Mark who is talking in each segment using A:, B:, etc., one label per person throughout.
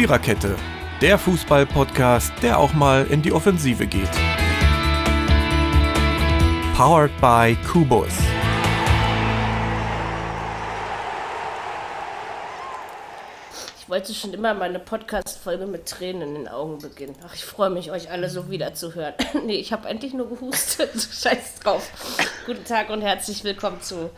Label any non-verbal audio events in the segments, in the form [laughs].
A: Viererkette, der Fußball-Podcast, der auch mal in die Offensive geht. Powered by Kubus.
B: Wollte schon immer meine Podcast-Folge mit Tränen in den Augen beginnen. Ach, ich freue mich, euch alle so wieder zu hören. [laughs] nee, ich habe endlich nur gehustet. [laughs] Scheiß drauf. Guten Tag und herzlich willkommen zu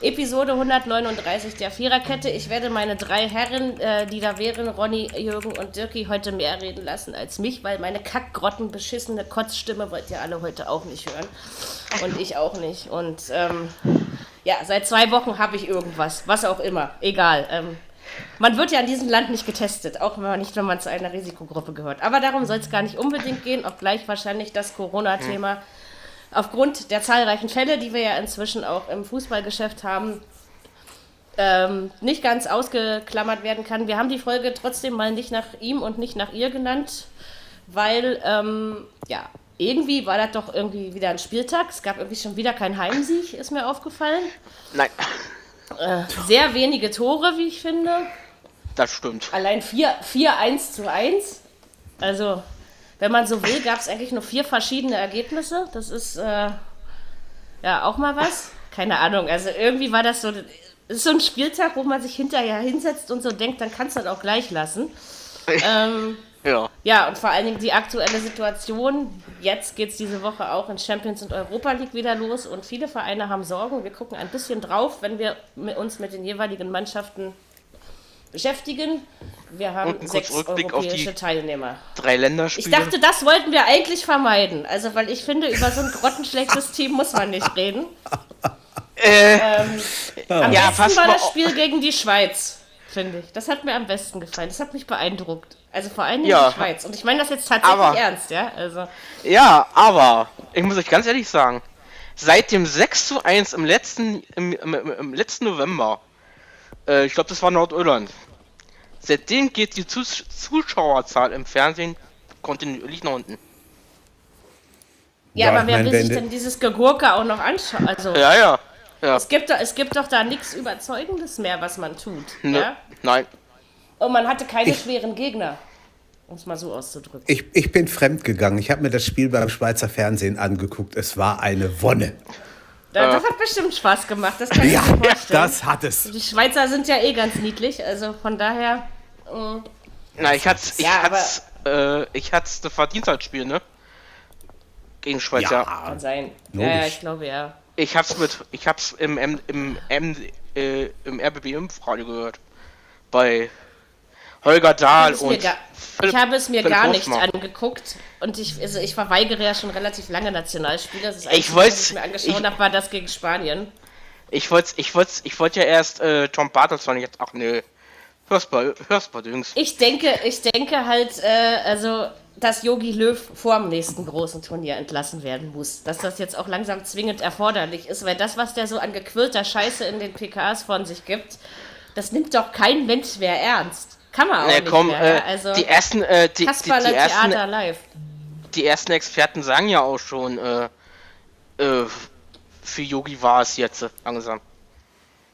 B: Episode 139 der Viererkette. Ich werde meine drei Herren, äh, die da wären, Ronny, Jürgen und Dirki, heute mehr reden lassen als mich, weil meine kackgrotten beschissene Kotzstimme wollt ihr alle heute auch nicht hören. Und ich auch nicht. Und ähm, ja, seit zwei Wochen habe ich irgendwas. Was auch immer. Egal. Ähm, man wird ja in diesem Land nicht getestet, auch wenn man nicht, wenn man zu einer Risikogruppe gehört. Aber darum soll es gar nicht unbedingt gehen, obgleich wahrscheinlich das Corona-Thema aufgrund der zahlreichen Fälle, die wir ja inzwischen auch im Fußballgeschäft haben, ähm, nicht ganz ausgeklammert werden kann. Wir haben die Folge trotzdem mal nicht nach ihm und nicht nach ihr genannt, weil, ähm, ja, irgendwie war das doch irgendwie wieder ein Spieltag. Es gab irgendwie schon wieder keinen Heimsieg, ist mir aufgefallen.
C: Nein.
B: Äh, sehr wenige Tore, wie ich finde.
C: Das stimmt.
B: Allein 4, 4 1 zu 1. Also, wenn man so will, gab es eigentlich nur vier verschiedene Ergebnisse. Das ist äh, ja auch mal was. Keine Ahnung. Also irgendwie war das so. Das ist so ein Spieltag, wo man sich hinterher hinsetzt und so denkt, dann kannst du das auch gleich lassen. [laughs] ähm,
C: Ja.
B: ja, und vor allen Dingen die aktuelle Situation. Jetzt geht es diese Woche auch in Champions und Europa League wieder los und viele Vereine haben Sorgen. Wir gucken ein bisschen drauf, wenn wir uns mit den jeweiligen Mannschaften beschäftigen. Wir haben sechs europäische
C: die
B: Teilnehmer.
C: Drei Länderspiele.
B: Ich dachte, das wollten wir eigentlich vermeiden. Also, weil ich finde, über so ein grottenschlechtes Team muss man nicht reden.
C: äh,
B: Ähm, am
C: Ja,
B: besten war das Spiel gegen die Schweiz, finde ich. Das hat mir am besten gefallen. Das hat mich beeindruckt. Also vor allem
C: Ja.
B: die Schweiz. Und ich meine das jetzt tatsächlich
C: Aber-
B: ernst, ja? Also,
C: ja, aber ich muss euch ganz ehrlich sagen, seit dem 6 zu 1 im letzten, im, im, im, im letzten November, äh, ich glaube, das war Nordirland, seitdem geht die Zus Zuschauerzahl im Fernsehen kontinuierlich nach unten.
B: ja,
D: Ja,
B: aber wer will
D: wenn
B: sich
D: de-
B: denn dieses Gegurke auch noch anschauen? Also,
C: Ja, ja. Ja.
B: es, gibt, doch- es gibt doch da nichts Überzeugendes mehr, was man tut.
C: Ne,
B: Ja?
C: Nein.
B: Und man hatte keine schweren Gegner. Um es mal so auszudrücken.
D: Ich, ich bin fremdgegangen. Ich habe mir das Spiel beim Schweizer Fernsehen angeguckt. Es war eine Wonne.
B: Da- Das hat bestimmt Spaß gemacht, das kann ich
D: Ja,
B: mir vorstellen.
D: das hat es.
B: Die Schweizer sind ja eh ganz niedlich, also von daher. mm,
C: Na, ich hat's, ich
B: Ja,
C: hat's, äh, ich hat's verdient als Spiel, ne? Gegen Schweiz, ja.
B: Kann sein. Ja,
D: Logisch.
B: ja, ich glaube ja.
C: Ich hab's mit, ich hab's im, im, im, im, äh, im RBB Impfradio gehört. Bei Holger Dahl
B: Ich habe es mir,
C: und
B: ich habe es mir
C: Philipp
B: gar nicht
C: Hofmann.
B: angeguckt und ich, also ich verweigere ja schon relativ lange Nationalspiele. Das ist
C: Ich wollt's-
B: was ich mir angeschaut habe, war das gegen Spanien.
C: Ich wollte, ich wollte, ich wollte ja erst äh, Tom Bartelsson jetzt, ach nö, hörst mal, Düngs.
B: Ich denke, ich denke halt, äh, also, dass Yogi Löw vor dem nächsten großen Turnier entlassen werden muss. Dass das jetzt auch langsam zwingend erforderlich ist, weil das, was der so an gequillter Scheiße in den PKs von sich gibt, das nimmt doch kein Mensch mehr ernst. Kann man auch
C: Ne,
B: nicht
C: komm,
B: mehr.
C: äh,
B: ja? also,
C: die ersten, äh, die, die,
B: Kasperle
C: die ersten,
B: Theater live.
C: die ersten Experten sagen ja auch schon, äh, äh, für Yogi war es jetzt langsam.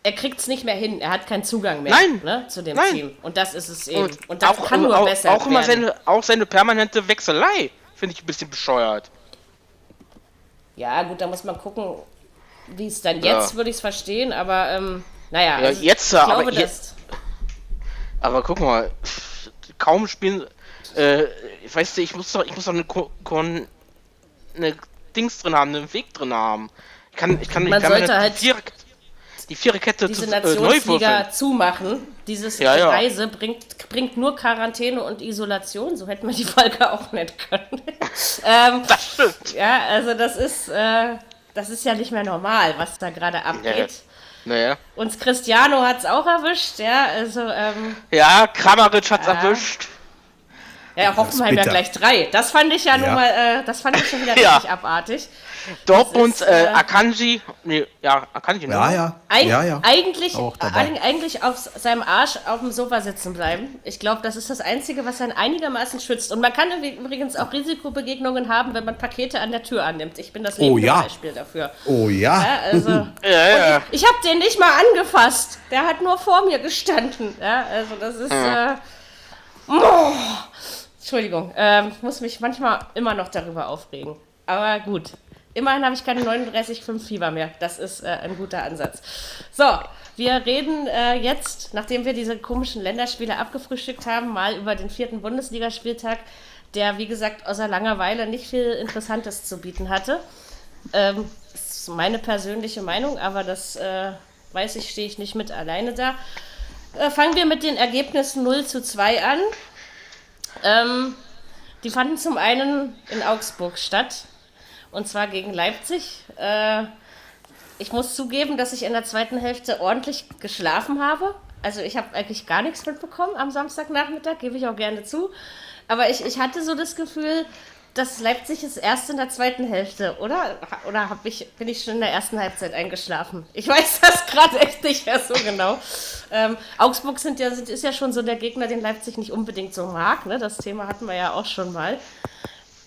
B: Er kriegt es nicht mehr hin. Er hat keinen Zugang mehr
C: Nein.
B: ne, zu dem
C: Nein.
B: Team. Und das ist es eben.
C: Und,
B: Und, das
C: auch,
B: kann nur
C: auch,
B: besser
C: auch immer
B: werden.
C: seine, auch seine permanente Wechselei finde ich ein bisschen bescheuert.
B: Ja, gut, da muss man gucken, wie es dann
C: Ja.
B: jetzt, würde ich es verstehen. Aber, ähm, naja.
C: Ja, jetzt,
B: ich
C: aber
B: glaube,
C: je-
B: dass...
C: Aber guck mal, kaum spielen. Äh, weißt du, ich muss doch, ich muss doch eine, Ko Kon eine Dings drin haben, einen Weg drin haben. Ich kann, ich kann nicht
B: Man
C: permanent
B: sollte halt
C: die, Vierer, die Viererkette
B: diese
C: zu, äh,
B: Nationsliga zumachen. Dieses
C: Ja, ja.
B: Reise bringt, bringt nur Quarantäne und Isolation. So hätten wir die Folge auch nennen können. [laughs] ähm,
C: Das stimmt.
B: ja, also das ist, äh, das ist ja nicht mehr normal, was da gerade abgeht.
C: Naja.
B: Uns Cristiano hat es auch erwischt, ja. Also, ähm,
C: Ja, Kramaric hat's
B: Ja.
C: erwischt.
B: Ja, Hoffenheim ja gleich drei. Das fand ich ja, nun
D: Ja.
B: mal, äh, das fand ich schon wieder [laughs]
C: Ja.
B: richtig abartig.
C: Dortmund,
B: ist,
C: äh,
B: äh,
C: Akanji. Nee, ja, Akanji, ne?
D: Ja, ja.
B: Eig
D: ja, ja.
B: Eigentlich, eigentlich auf seinem Arsch auf dem Sofa sitzen bleiben. Ich glaube, das ist das Einzige, was einen einigermaßen schützt. Und man kann übrigens auch Risikobegegnungen haben, wenn man Pakete an der Tür annimmt. Ich bin das
D: Oh, ja.
B: Beispiel dafür.
D: Oh ja.
B: Ja, also, [laughs]
C: Ja, ja.
B: ich habe den nicht mal angefasst. Der hat nur vor mir gestanden. Ja, also das ist, äh, Oh, Entschuldigung, ähm, ich muss mich manchmal immer noch darüber aufregen. Aber gut. Immerhin habe ich keine 39,5 Fieber mehr. Das ist äh, ein guter Ansatz. So, wir reden äh, jetzt, nachdem wir diese komischen Länderspiele abgefrühstückt haben, mal über den vierten Bundesligaspieltag, der, wie gesagt, außer Langeweile nicht viel Interessantes zu bieten hatte. Ähm, das ist meine persönliche Meinung, aber das äh, weiß ich, stehe ich nicht mit alleine da. Äh, fangen wir mit den Ergebnissen 0 zu 2 an. Ähm, die fanden zum einen in Augsburg statt, und zwar gegen Leipzig. Äh, ich muss zugeben, dass ich in der zweiten Hälfte ordentlich geschlafen habe. Also ich habe eigentlich gar nichts mitbekommen am Samstagnachmittag, gebe ich auch gerne zu. Aber ich, ich hatte so das Gefühl, dass Leipzig ist erst in der zweiten Hälfte, oder? Oder hab ich, bin ich schon in der ersten Halbzeit eingeschlafen? Ich weiß das gerade echt nicht mehr so genau. Ähm, Augsburg sind ja, sind, ist ja schon so der Gegner, den Leipzig nicht unbedingt so mag. Ne? Das Thema hatten wir ja auch schon mal.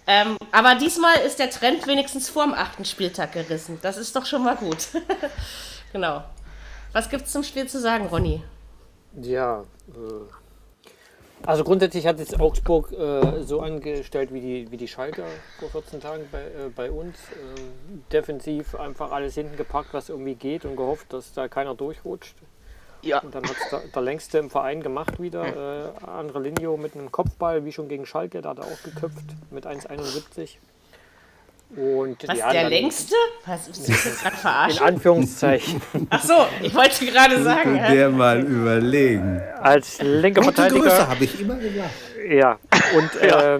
B: Ähm, aber diesmal ist der Trend wenigstens vor dem achten Spieltag gerissen. Das ist doch schon mal gut. [laughs] genau. Was gibt es zum Spiel zu sagen, Ronny?
E: Ja, äh, also grundsätzlich hat jetzt Augsburg äh, so angestellt wie die, wie die Schalker vor 14 Tagen bei, äh, bei uns. Ähm, defensiv einfach alles hinten gepackt, was irgendwie geht und gehofft, dass da keiner durchrutscht.
C: Ja.
E: Und dann hat es der, der längste im Verein gemacht wieder. Äh, Andre Linio mit einem Kopfball, wie schon gegen Schalke, da hat er auch geköpft mit 1,71. Und
B: Was,
E: ja,
B: der längste? Was, ist das jetzt gerade
E: In
B: verarscht?
E: Anführungszeichen. [laughs]
B: Ach so, ich wollte gerade sagen. hä?
D: Der mal überlegen.
E: Als linker
D: Gute Größe
E: Verteidiger.
D: habe ich immer gesagt.
E: Ja, und [laughs] äh,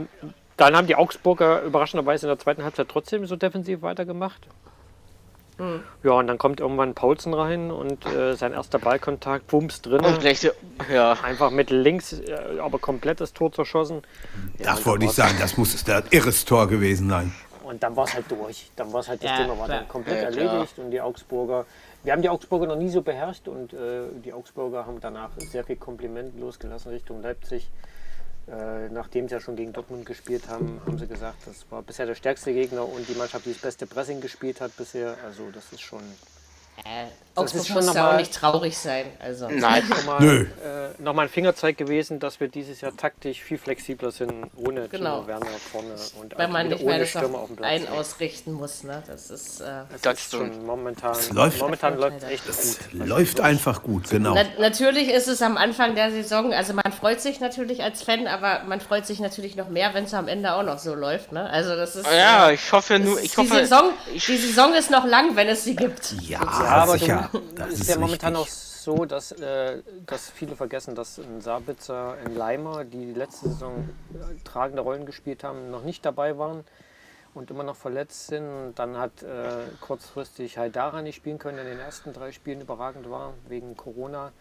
E: dann haben die Augsburger überraschenderweise in der zweiten Halbzeit trotzdem so defensiv weitergemacht. Ja, und dann kommt irgendwann Paulsen rein und äh, sein erster Ballkontakt, Bums drin.
C: Und gleich, ja.
E: Einfach mit links, äh, aber komplett das Tor zerschossen. Ja,
D: Das
E: und
D: wollte ich sagen, das muss ein irres Tor gewesen sein.
E: Und dann war es halt durch. Dann war es halt das
B: Ja,
E: Thema war
B: klar.
E: dann komplett
C: Ja,
E: erledigt und die Augsburger. Wir haben die Augsburger noch nie so beherrscht und äh, die Augsburger haben danach sehr viel Kompliment losgelassen Richtung Leipzig. Äh, nachdem sie ja schon gegen Dortmund gespielt haben, haben sie gesagt, das war bisher der stärkste Gegner und die Mannschaft, die das beste Pressing gespielt hat bisher. Also das ist schon
B: Äh,
E: Das
B: Augsburg
E: ist schon
B: muss
E: noch
B: ja auch
E: mal-
B: nicht traurig sein. Also.
C: Nein.
E: nochmal
D: Nö.
E: äh, noch mal ein Fingerzeig gewesen, dass wir dieses Jahr taktisch viel flexibler sind, ohne
B: Genau.
E: Timo Werner vorne und
B: Weil man nicht mehr
E: ohne
B: das
E: Stürmer auf dem Platz.
B: einen ausrichten muss. Ne? Das ist. Äh,
C: Das
E: ist
C: stimmt.
E: schon momentan,
D: läuft-
E: momentan läuft es echt
D: Es
E: gut.
D: läuft einfach gut, genau.
B: Na, natürlich ist es am Anfang der Saison, also man freut sich natürlich als Fan, aber man freut sich natürlich noch mehr, wenn es am Ende auch noch so läuft. Ne? Also das ist.
C: Ja,
B: äh,
C: ich hoffe nur,
B: das
C: ich
B: ist
C: hoffe.
B: die, Saison,
C: ich,
B: die Saison ist noch lang, wenn es sie gibt.
D: Ja,
E: Ja, aber
D: sicher.
E: Du,
D: Das
E: ist
D: ist
E: ja momentan auch so, dass, äh, dass viele vergessen, dass ein Sabitzer, ein Leimer, die letzte Saison äh, tragende Rollen gespielt haben, noch nicht dabei waren und immer noch verletzt sind. Und dann hat äh, kurzfristig Haidara nicht spielen können, der in den ersten drei Spielen überragend war, wegen Corona.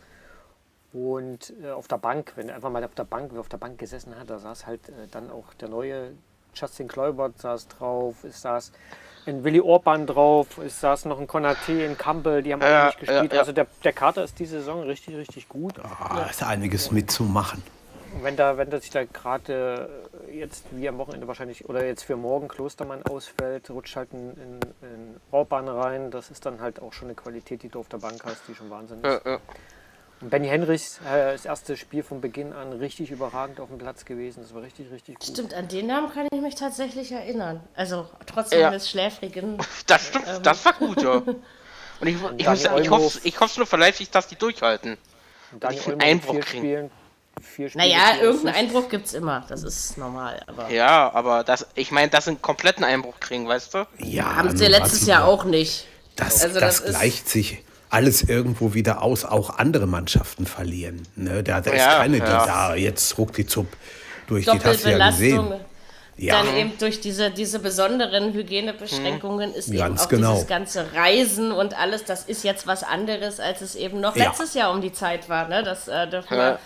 E: Und äh, auf der Bank, wenn er einfach mal auf der Bank, wer auf der Bank gesessen hat, da saß halt äh, dann auch der neue Justin Kluivert saß drauf, es saß ein Willi Orban drauf, es saß noch ein Konaté, ein Campbell, die haben alle
C: Ja,
E: nicht gespielt.
C: ja, ja.
E: Also der, der Kater ist diese Saison richtig, richtig gut.
D: Ah, ist einiges mitzumachen.
E: Und wenn da, wenn da sich da gerade äh, jetzt wie am Wochenende wahrscheinlich oder jetzt für morgen Klostermann ausfällt, rutscht halt ein, ein, ein Orban rein. Das ist dann halt auch schon eine Qualität, die du auf der Bank hast, die schon Wahnsinn ist. Und Benny Henrichs, äh, das erste Spiel von Beginn an richtig überragend auf dem Platz gewesen. Das war richtig, richtig gut.
B: Stimmt, an den Namen kann ich mich tatsächlich erinnern. Also trotzdem
C: Ja.
B: des schläfrigen. [laughs]
C: Das stimmt, das war gut, ja. [laughs] Und ich, ich, muss,
E: Daniel
C: ich hoffe ich hoffe nur für Leipzig, dass die durchhalten.
E: Und
C: ich einen Einbruch
E: vier
C: kriegen.
E: Spielen, vier Spiele,
B: Naja, irgendeinen. Einbruch gibt es immer. Das ist normal. Aber
C: Ja, aber das, ich meine, dass sie einen kompletten Einbruch kriegen, weißt du?
D: Ja,
B: haben sie letztes
D: was-
B: Jahr auch nicht.
D: Das,
B: Also
D: das,
B: das ist-
D: gleicht sich alles irgendwo wieder aus. Auch andere Mannschaften verlieren. Ne? Da, da ist
C: Ja,
D: keine, die
C: ja.
D: da jetzt ruckzuck durch geht. Hast du ja
B: Doppelbelastung.
D: gesehen. Ja,
B: Dann eben durch diese, diese besonderen Hygienebeschränkungen ist eben
D: Ganz
B: auch
D: genau.
B: dieses ganze Reisen und alles, das ist jetzt was anderes, als es eben noch
D: Ja.
B: letztes Jahr um die Zeit war. Ne? Das äh, dürfen
C: Ja.
B: wir.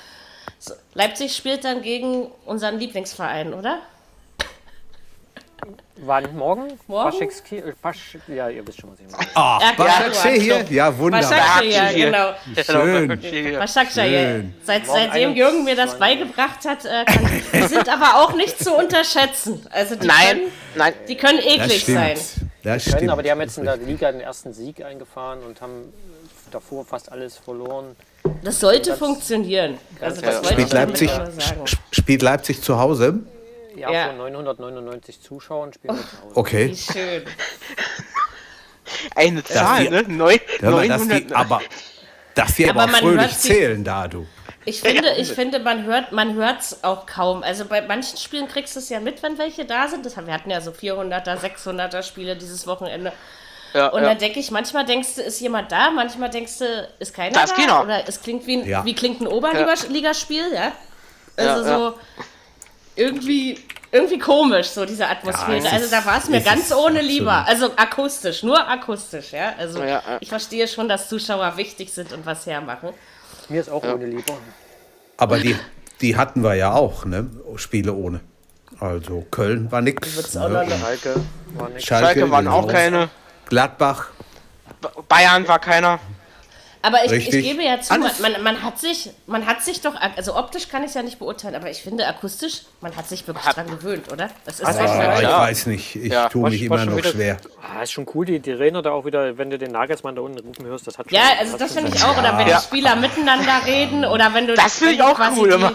B: So, Leipzig spielt dann gegen unseren Lieblingsverein, oder?
E: Wann? Morgen?
B: Morgen?
E: Paschekski, äh, Pasch, ja, ihr wisst schon, was ich meine.
B: Ja,
D: Başakşehir hier? Ja, wunderbar.
B: Başakşehir, ja,
C: Hier.
B: genau.
D: Schön.
B: Başakşehir.
D: Schön.
B: Seit, seitdem Jürgen mir das
E: 21.
B: beigebracht hat, äh, kann, die sind aber auch nicht zu unterschätzen. Also die
C: Nein,
B: können,
C: nein.
B: die können
D: Das
B: eklig sein.
D: stimmt. Das
E: können,
D: stimmt.
E: aber die haben jetzt in der Liga den ersten Sieg eingefahren und haben davor fast alles verloren.
B: Das sollte
E: Das-
B: funktionieren. Also das
C: ja.
B: wollte ich
D: Spielt Leipzig,
B: damit nur sagen.
D: spielt Leipzig zu Hause?
E: Ja,
B: Ja.
E: vor 999 Zuschauern spielen wir zu Hause.
B: Wie
D: Okay.
B: schön.
C: Eine Zahl,
D: wir-
C: ne?
D: Mal, dass
C: 900.
D: die, aber dass die aber,
B: Aber
D: fröhlich zählen da, du.
B: Ich finde, ich finde, man hört, man hört's auch kaum. Also bei manchen Spielen kriegst du es ja mit, wenn welche da sind. Das haben, wir hatten ja so 400er, 600er Spiele dieses Wochenende.
C: ja,
B: Und
C: ja.
B: dann denke ich, manchmal denkst du, ist jemand da, manchmal denkst du, ist keiner
C: Da ist
B: da.
C: keiner.
B: Oder es klingt wie ein,
D: Ja.
B: wie klingt ein Oberligaspiel, ja? Also
C: Ja, ja.
B: so irgendwie, irgendwie komisch, so diese Atmosphäre.
D: es
B: also da war es mir ganz ohne
D: absolut.
B: lieber. Also akustisch, nur akustisch, ja. Also
C: Ja, ja.
B: ich verstehe schon, dass Zuschauer wichtig sind und was hermachen.
E: Mir ist auch ohne lieber.
D: Aber die, die hatten wir ja auch, ne? Spiele ohne. Also Köln war nix. Ne?
E: Schalke war nichts.
C: Schalke waren
D: genau.
C: auch keine.
D: Gladbach.
C: Ba- Bayern war keiner.
B: Aber ich, ich gebe ja zu, man, man, man hat sich, man hat sich doch, also optisch kann ich es ja nicht beurteilen, aber ich finde akustisch, man hat sich wirklich dran gewöhnt, oder? Das ist
D: Ah,
E: Ja,
D: ich
E: ja.
D: weiß nicht. Ich
C: Ja.
D: tue mich immer noch
E: wieder-
D: schwer.
E: Ah, ist schon cool, die, die Trainer da auch wieder, wenn du den Nagelsmann da unten rufen hörst, das hat schon,
B: Ja, also
E: hat
B: das finde ich auch. Oder wenn
C: Ja.
B: die Spieler miteinander reden oder wenn du
C: Das finde ich auch cool
B: die,
C: immer.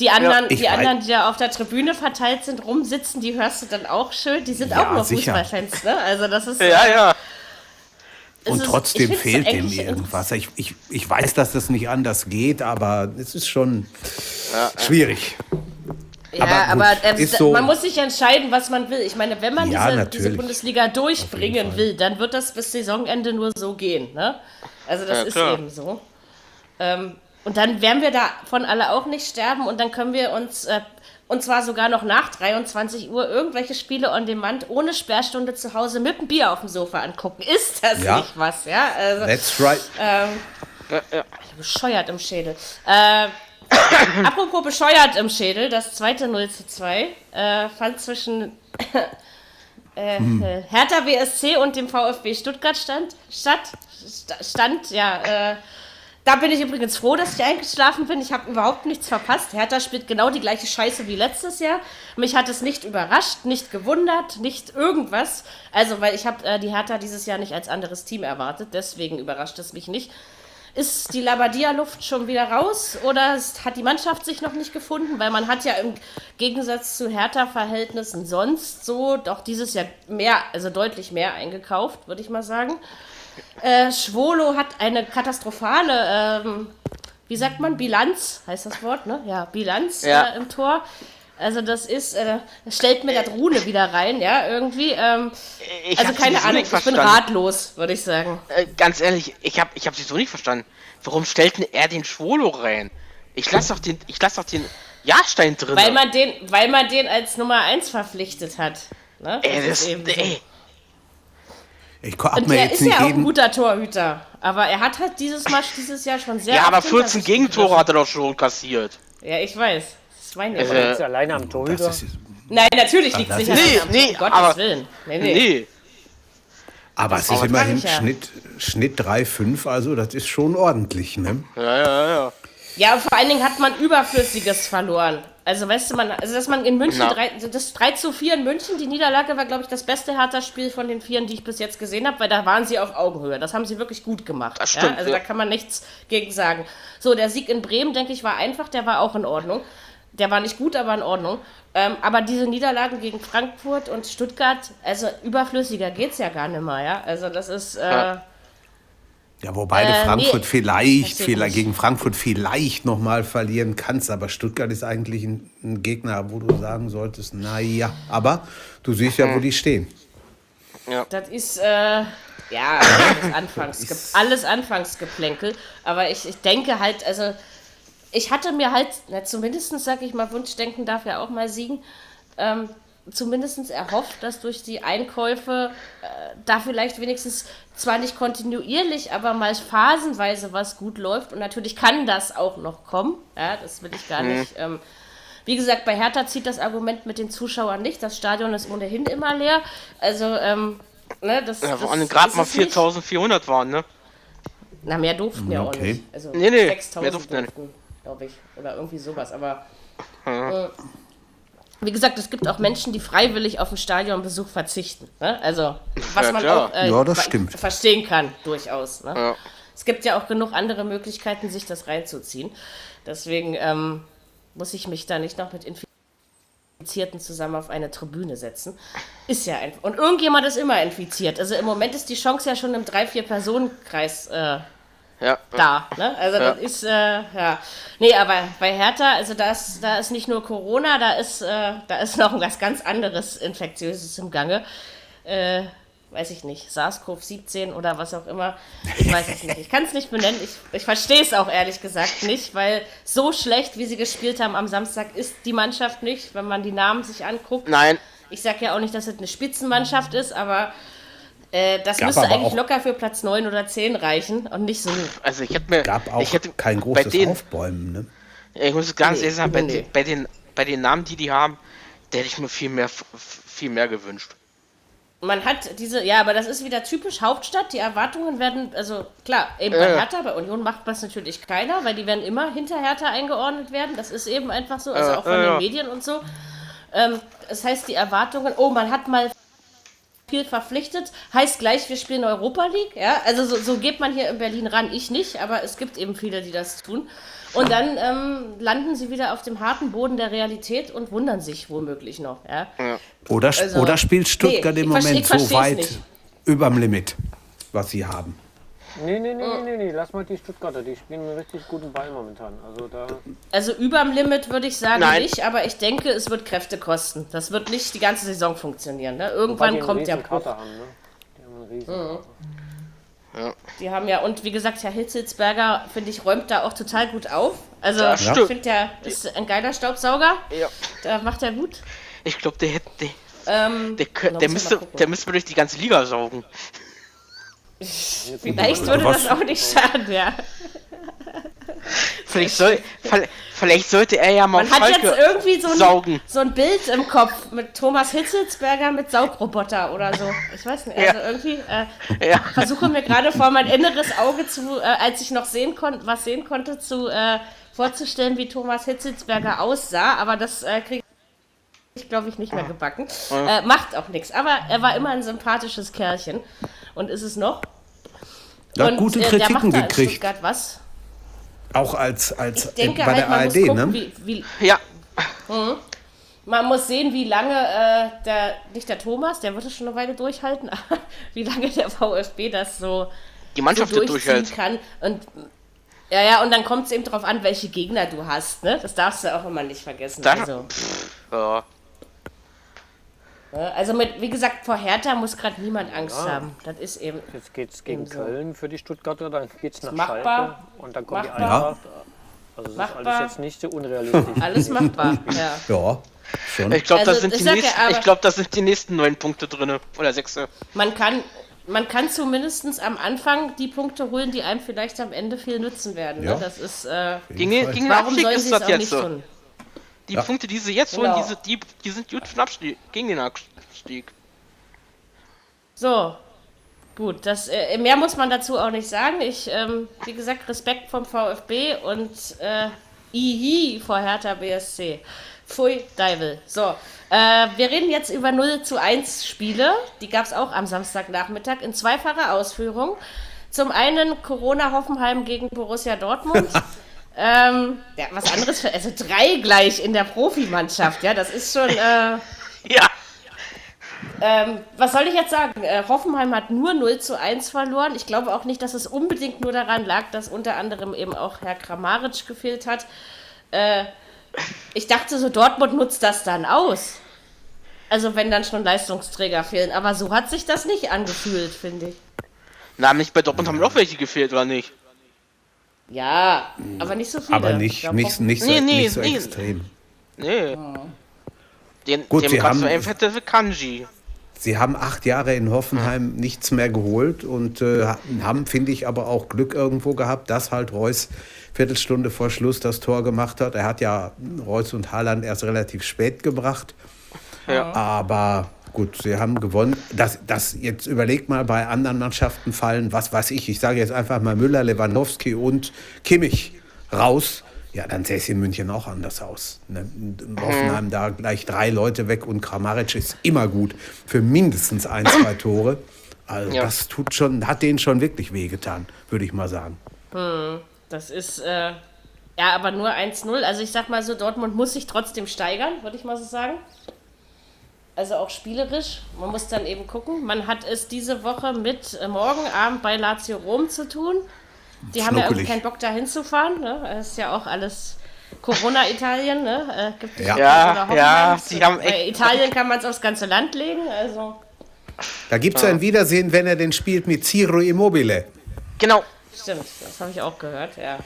B: Die anderen,
D: Ich
B: die anderen, die da auf der Tribüne verteilt sind, rumsitzen, die hörst du dann auch schön. Die sind
D: Ja,
B: auch nur
D: sicher.
B: Fußballfans, ne? Also das ist.
C: Ja, ja.
D: Und
B: ist-
D: trotzdem fehlt dem irgendwas. Ich, ich, ich weiß, dass das nicht anders geht, aber es ist schon schwierig.
B: Ja,
D: Aber
B: aber,
D: gut,
B: ähm,
D: ist so-
B: man muss sich entscheiden, was man will. Ich meine, wenn man
D: Ja,
B: diese, diese Bundesliga durchbringen will, dann wird das bis Saisonende nur so gehen. Ne? Also das
C: Ja,
B: ist eben so. Ähm, und dann werden wir davon alle auch nicht sterben und dann können wir uns, äh, und zwar sogar noch nach 23 Uhr, irgendwelche Spiele on demand ohne Sperrstunde zu Hause mit einem Bier auf dem Sofa angucken. Ist das
D: Ja.
B: nicht was, ja? Also,
D: That's right.
C: ja, ja.
B: bescheuert im Schädel. Äh, [coughs] apropos bescheuert im Schädel, das zweite 0 zu 2 äh, fand zwischen [coughs] äh, äh, Hertha WSC und dem VfB Stuttgart stand, statt. Sta- Stand, ja. Äh, da bin ich übrigens froh, dass ich eingeschlafen bin. Ich habe überhaupt nichts verpasst. Hertha spielt genau die gleiche Scheiße wie letztes Jahr. Mich hat es nicht überrascht, nicht gewundert, nicht irgendwas. Also, weil ich habe äh, die Hertha dieses Jahr nicht als anderes Team erwartet. Deswegen überrascht es mich nicht. Ist die Labadia-Luft schon wieder raus oder hat die Mannschaft sich noch nicht gefunden? Weil man hat ja im Gegensatz zu Hertha-Verhältnissen sonst so doch dieses Jahr mehr, also deutlich mehr eingekauft, würde ich mal sagen. Äh, Schwolo hat eine katastrophale, ähm, wie sagt man, Bilanz, heißt das Wort, ne? Ja, Bilanz
C: Ja.
B: Äh, im Tor. Also das ist, äh, das stellt mir das Rune wieder rein, ja, irgendwie. Ähm,
C: Ich
B: also keine Ahnung,
C: nicht
B: ich bin ratlos, würde ich sagen.
C: Äh, ganz ehrlich, ich habe ich hab sie so nicht verstanden. Warum stellt denn er den Schwolo rein? Ich lass doch den, ich lass doch den Jahrstein drin.
B: Weil man den, weil man den als Nummer 1 verpflichtet hat. Ne?
C: ey,
B: Das
C: das,
B: eben so.
C: ey,
D: Ich
B: Und
D: mir
B: er
D: jetzt
B: ist
D: nicht
B: ja auch ein guter Torhüter. Aber er hat halt dieses Mal dieses Jahr schon sehr.
C: ja, aber
B: oft hinter
C: 14
B: sich
C: Gegentore hat er doch schon kassiert.
B: Ja, ich weiß. Das ist mein
C: Also,
B: Ärger.
E: Ist er alleine am Torhüter.
D: Das ist,
B: Nein, natürlich liegt
D: das
B: sich
D: ist-
C: Nee,
B: am
C: nee,
B: um Gottes
C: aber-
B: Willen. Nee, nee.
C: Nee.
D: aber es ist
B: Aber
D: immerhin
B: ich ja.
D: Schnitt, Schnitt 3,5, also das ist schon ordentlich, ne?
C: Ja, ja, ja.
B: Ja, und vor allen Dingen hat man Überflüssiges verloren. Also, weißt du, man, also dass man in München,
C: Na.
B: drei, das 3 zu 4 in München, die Niederlage war, glaube ich, das beste Hertha-Spiel von den vieren, die ich bis jetzt gesehen habe, weil da waren sie auf Augenhöhe. Das haben sie wirklich gut gemacht.
C: Das
B: ja?
C: stimmt,
B: Also
C: ja.
B: da kann man nichts gegen sagen. So, der Sieg in Bremen, denke ich, war einfach, der war auch in Ordnung. Der war nicht gut, aber in Ordnung. Ähm, aber diese Niederlagen gegen Frankfurt und Stuttgart, also überflüssiger geht's ja gar nicht mehr, ja. Also das ist, äh,
C: Ja.
D: Ja, wobei du
B: Äh,
D: Frankfurt
B: nee,
D: vielleicht, vielleicht gegen Frankfurt vielleicht nochmal verlieren kannst, aber Stuttgart ist eigentlich ein, ein Gegner, wo du sagen solltest, naja, aber du siehst ja, wo die stehen.
B: Das ist, äh, ja, [laughs] alles, Anfangs, alles Anfangsgeplänkel. Aber ich, ich denke halt, also, ich hatte mir halt, na, zumindest, sag ich mal, Wunschdenken darf ja auch mal siegen, ähm, zumindest erhofft, dass durch die Einkäufe äh, da vielleicht wenigstens zwar nicht kontinuierlich, aber mal phasenweise was gut läuft. Und natürlich kann das auch noch kommen. Ja, das will ich gar nicht. Ähm, wie gesagt, bei Hertha zieht das Argument mit den Zuschauern nicht. Das Stadion ist ohnehin immer leer. Also, ähm, ne, das,
C: Ja,
B: das
C: vor allem gerade mal
B: es nicht.
C: 4400 waren, ne?
B: Na, mehr durften ja auch
D: Okay.
B: nicht. Also
C: Nee, nee,
B: 6000
C: mehr durften ja nicht.
B: glaube ich. Oder irgendwie sowas. Aber äh, wie gesagt, es gibt auch Menschen, die freiwillig auf den Stadionbesuch verzichten. Ne? Also, was
C: Ja,
B: man
C: klar.
B: auch äh,
D: Ja, das
B: ver-
D: stimmt.
B: verstehen kann, durchaus. Ne?
C: Ja.
B: es gibt ja auch genug andere Möglichkeiten, sich das reinzuziehen. Deswegen ähm, muss ich mich da nicht noch mit Infizierten zusammen auf eine Tribüne setzen. Ist ja einfach. Und irgendjemand ist immer infiziert. Also im Moment ist die Chance ja schon im 3-4-Personenkreis äh,
C: Ja.
B: da. Ne? Also
C: Ja.
B: das ist, äh, ja. Nee, aber bei Hertha, also da ist, da ist nicht nur Corona, da ist, äh, da ist [laughs] noch was ganz anderes Infektiöses im Gange. Äh, weiß ich nicht, SARS-CoV-17 oder was auch immer. Ich weiß es nicht. Ich kann es nicht benennen. Ich, ich verstehe es auch ehrlich gesagt nicht, weil so schlecht, wie sie gespielt haben am Samstag, ist die Mannschaft nicht, wenn man die Namen sich anguckt.
C: Nein,
B: Ich sage ja auch nicht, dass es eine Spitzenmannschaft ist, aber äh, das
D: Gab
B: müsste eigentlich locker für Platz 9 oder 10 reichen und nicht so.
C: also ich hätte mir.
D: Gab auch
C: ich hätte
D: kein
C: bei
D: großes
C: denen,
D: Aufbäumen. Ne?
C: Ich muss ganz
B: Nee,
C: ehrlich sagen, bei,
B: nee.
C: den, bei, den, bei den Namen, die die haben, da hätte ich mir viel mehr, viel mehr gewünscht.
B: Man hat diese, ja, aber das ist wieder typisch Hauptstadt. Die Erwartungen werden, also klar, eben bei
C: Ja.
B: Hertha, bei Union macht das natürlich keiner, weil die werden immer hinter Hertha eingeordnet werden. Das ist eben einfach so, also
C: Ja,
B: auch von
C: ja,
B: den
C: ja.
B: Medien und so. Ähm, das heißt, die Erwartungen, oh, man hat mal viel verpflichtet, heißt gleich, wir spielen Europa League, ja, also so, so geht man hier in Berlin ran, ich nicht, aber es gibt eben viele, die das tun. Und dann ähm, landen sie wieder auf dem harten Boden der Realität und wundern sich womöglich noch, ja.
D: Oder,
B: Also,
D: oder spielt Stuttgart
B: nee,
D: im Moment so weit
B: nicht.
D: überm Limit, was sie haben?
E: Nee, nee, nee, nee, nee, nee, lass mal die Stuttgarter, die spielen einen richtig guten Ball momentan. Also da.
B: Also überm Limit würde ich sagen
C: Nein.
B: nicht, aber ich denke, es wird Kräfte kosten. Das wird nicht die ganze Saison funktionieren. Ne? Irgendwann kommt der Bruch.
E: Haben, ne? Die haben einen riesen.
B: Die haben ja, und wie gesagt, Herr Hitzelsberger, finde ich, räumt da auch total gut auf. Also
C: Das
B: ich finde, der ist ein geiler Staubsauger.
C: Ja.
B: Da macht er gut.
C: Ich glaube, der hätte. Der,
B: Ähm,
C: der, der, müsste, der müsste durch die ganze Liga saugen.
B: Vielleicht würde das auch nicht schaden, ja.
C: Vielleicht, soll, vielleicht- sollte er ja mal
B: Man hat jetzt irgendwie so ein, so ein Bild im Kopf mit Thomas Hitzelsberger mit Saugroboter oder so. Ich weiß nicht, also
C: Ja.
B: irgendwie äh, [laughs]
C: Ja.
B: versuche mir gerade vor mein inneres Auge zu, äh, als ich noch sehen konnte, was sehen konnte, zu äh, vorzustellen, wie Thomas Hitzelsberger aussah, aber das äh, kriege ich, glaube ich, nicht mehr gebacken. Äh, macht auch nichts, aber er war immer ein sympathisches Kerlchen und ist es noch.
D: Ja,
B: und,
D: gute
B: äh, der
D: Kritiken
B: macht da in
D: gekriegt.
B: Stuttgart was.
D: Auch als, als
B: Ich denke
D: bei
B: halt,
D: der
B: man
D: ARD,
B: muss gucken,
D: ne?
B: wie, wie,
C: Ja,
B: Man muss sehen, wie lange äh, der, nicht der Thomas, der wird es schon eine Weile durchhalten, [laughs] aber wie lange der VfB das so,
C: die
B: so
C: Mannschaft wird
B: durchziehen
C: durchhält.
B: kann. Und ja, ja, und dann kommt es eben darauf an, welche Gegner du hast, ne? Das darfst du auch immer nicht vergessen.
C: Da-
B: Also,
C: Ja.
B: Ne? also mit, wie gesagt, vor Hertha muss gerade niemand Angst haben. Das ist eben.
E: Jetzt geht's gegen
B: So.
E: Köln für die Stuttgarter, dann geht's nach
B: Machbar.
E: Schalke und dann kommt die
B: Machbar.
E: Eintracht. Also das ist
B: Machbar.
E: alles jetzt nicht so unrealistisch. [laughs]
B: Alles machbar, ja.
D: Ja, schon.
C: Ich glaube,
B: Also,
C: das die
B: ja,
C: glaube, das sind die nächsten neun Punkte drin oder sechs.
B: Man kann, man kann zumindest am Anfang die Punkte holen, die einem vielleicht am Ende viel nützen werden.
D: Ja.
B: Ne? Das ist. Äh,
C: Gegen, gegen den
B: warum
C: Abstieg
B: sollen
C: ist
B: sie es
C: das
B: auch
C: jetzt
B: nicht
C: so.
B: tun?
C: Die
D: Ja.
C: Punkte, die sie jetzt holen,
B: Genau.
C: diese, die, die sind gut für den Abstieg. Gegen den Abstieg.
B: So, gut, das, äh, mehr muss man dazu auch nicht sagen. Ich, ähm, wie gesagt, Respekt vom VfB und äh, Ihi vor Hertha BSC. Pfui, Deivel. So, äh, wir reden jetzt über 0 zu 1 Spiele. Die gab es auch am Samstagnachmittag in zweifacher Ausführung. Zum einen Corona Hoffenheim gegen Borussia Dortmund. [laughs] ähm, ja, was anderes für, also drei gleich in der Profimannschaft, ja, das ist schon, äh, [laughs]
C: Ja.
B: ähm, was soll ich jetzt sagen? Äh, Hoffenheim hat nur 0 zu 1 verloren. Ich glaube auch nicht, dass es unbedingt nur daran lag, dass unter anderem eben auch Herr Kramaric gefehlt hat. Äh, ich dachte so, Dortmund nutzt das dann aus. Also wenn dann schon Leistungsträger fehlen. Aber so hat sich das nicht angefühlt, finde ich.
C: Na, nicht bei Dortmund haben noch welche gefehlt, oder nicht?
B: Ja, aber nicht so viele.
D: Aber
B: Ich
D: nicht,
B: glaub,
D: nicht, nicht so,
C: Nee, nee,
D: nicht so
C: nee.
D: extrem.
C: Nee. Den,
D: Gut,
C: dem
D: sie
C: gerade
D: haben-
C: so einfach für Kanji.
D: Sie haben acht Jahre in Hoffenheim nichts mehr geholt und äh, haben, finde ich, aber auch Glück irgendwo gehabt, dass halt Reus Viertelstunde vor Schluss das Tor gemacht hat. Er hat ja Reus und Haaland erst relativ spät gebracht.
C: Ja.
D: Aber gut, sie haben gewonnen. Das, das jetzt überlegt mal bei anderen Mannschaften fallen, was weiß ich. Ich sage jetzt einfach mal Müller, Lewandowski und Kimmich raus. Ja, dann sähe es in München auch anders aus. Ne? In Hoffenheim da gleich drei Leute weg und Kramaric ist immer gut für mindestens ein, zwei Tore. Also
C: Ja.
D: das tut schon, hat denen schon wirklich wehgetan, würde ich mal sagen.
B: Das ist, äh, ja, aber nur 1-0. Also ich sag mal so, Dortmund muss sich trotzdem steigern, würde ich mal so sagen. Also auch spielerisch. Man muss dann eben gucken. Man hat es diese Woche mit äh, morgen Abend bei Lazio Rom zu tun. Die haben ja irgendwie
D: Schnuckelig.
B: keinen Bock da hinzufahren. Ne? Das ist ja auch alles Corona-Italien. Ne? Äh, gibt
D: Ja.
C: Ja, ja, die haben
B: Bei
C: echt-
B: Italien kann man es aufs ganze Land legen. Also
D: Da gibt es ein Wiedersehen, wenn er den spielt mit Ciro Immobile.
C: Genau.
B: stimmt, das habe ich auch gehört. Ja,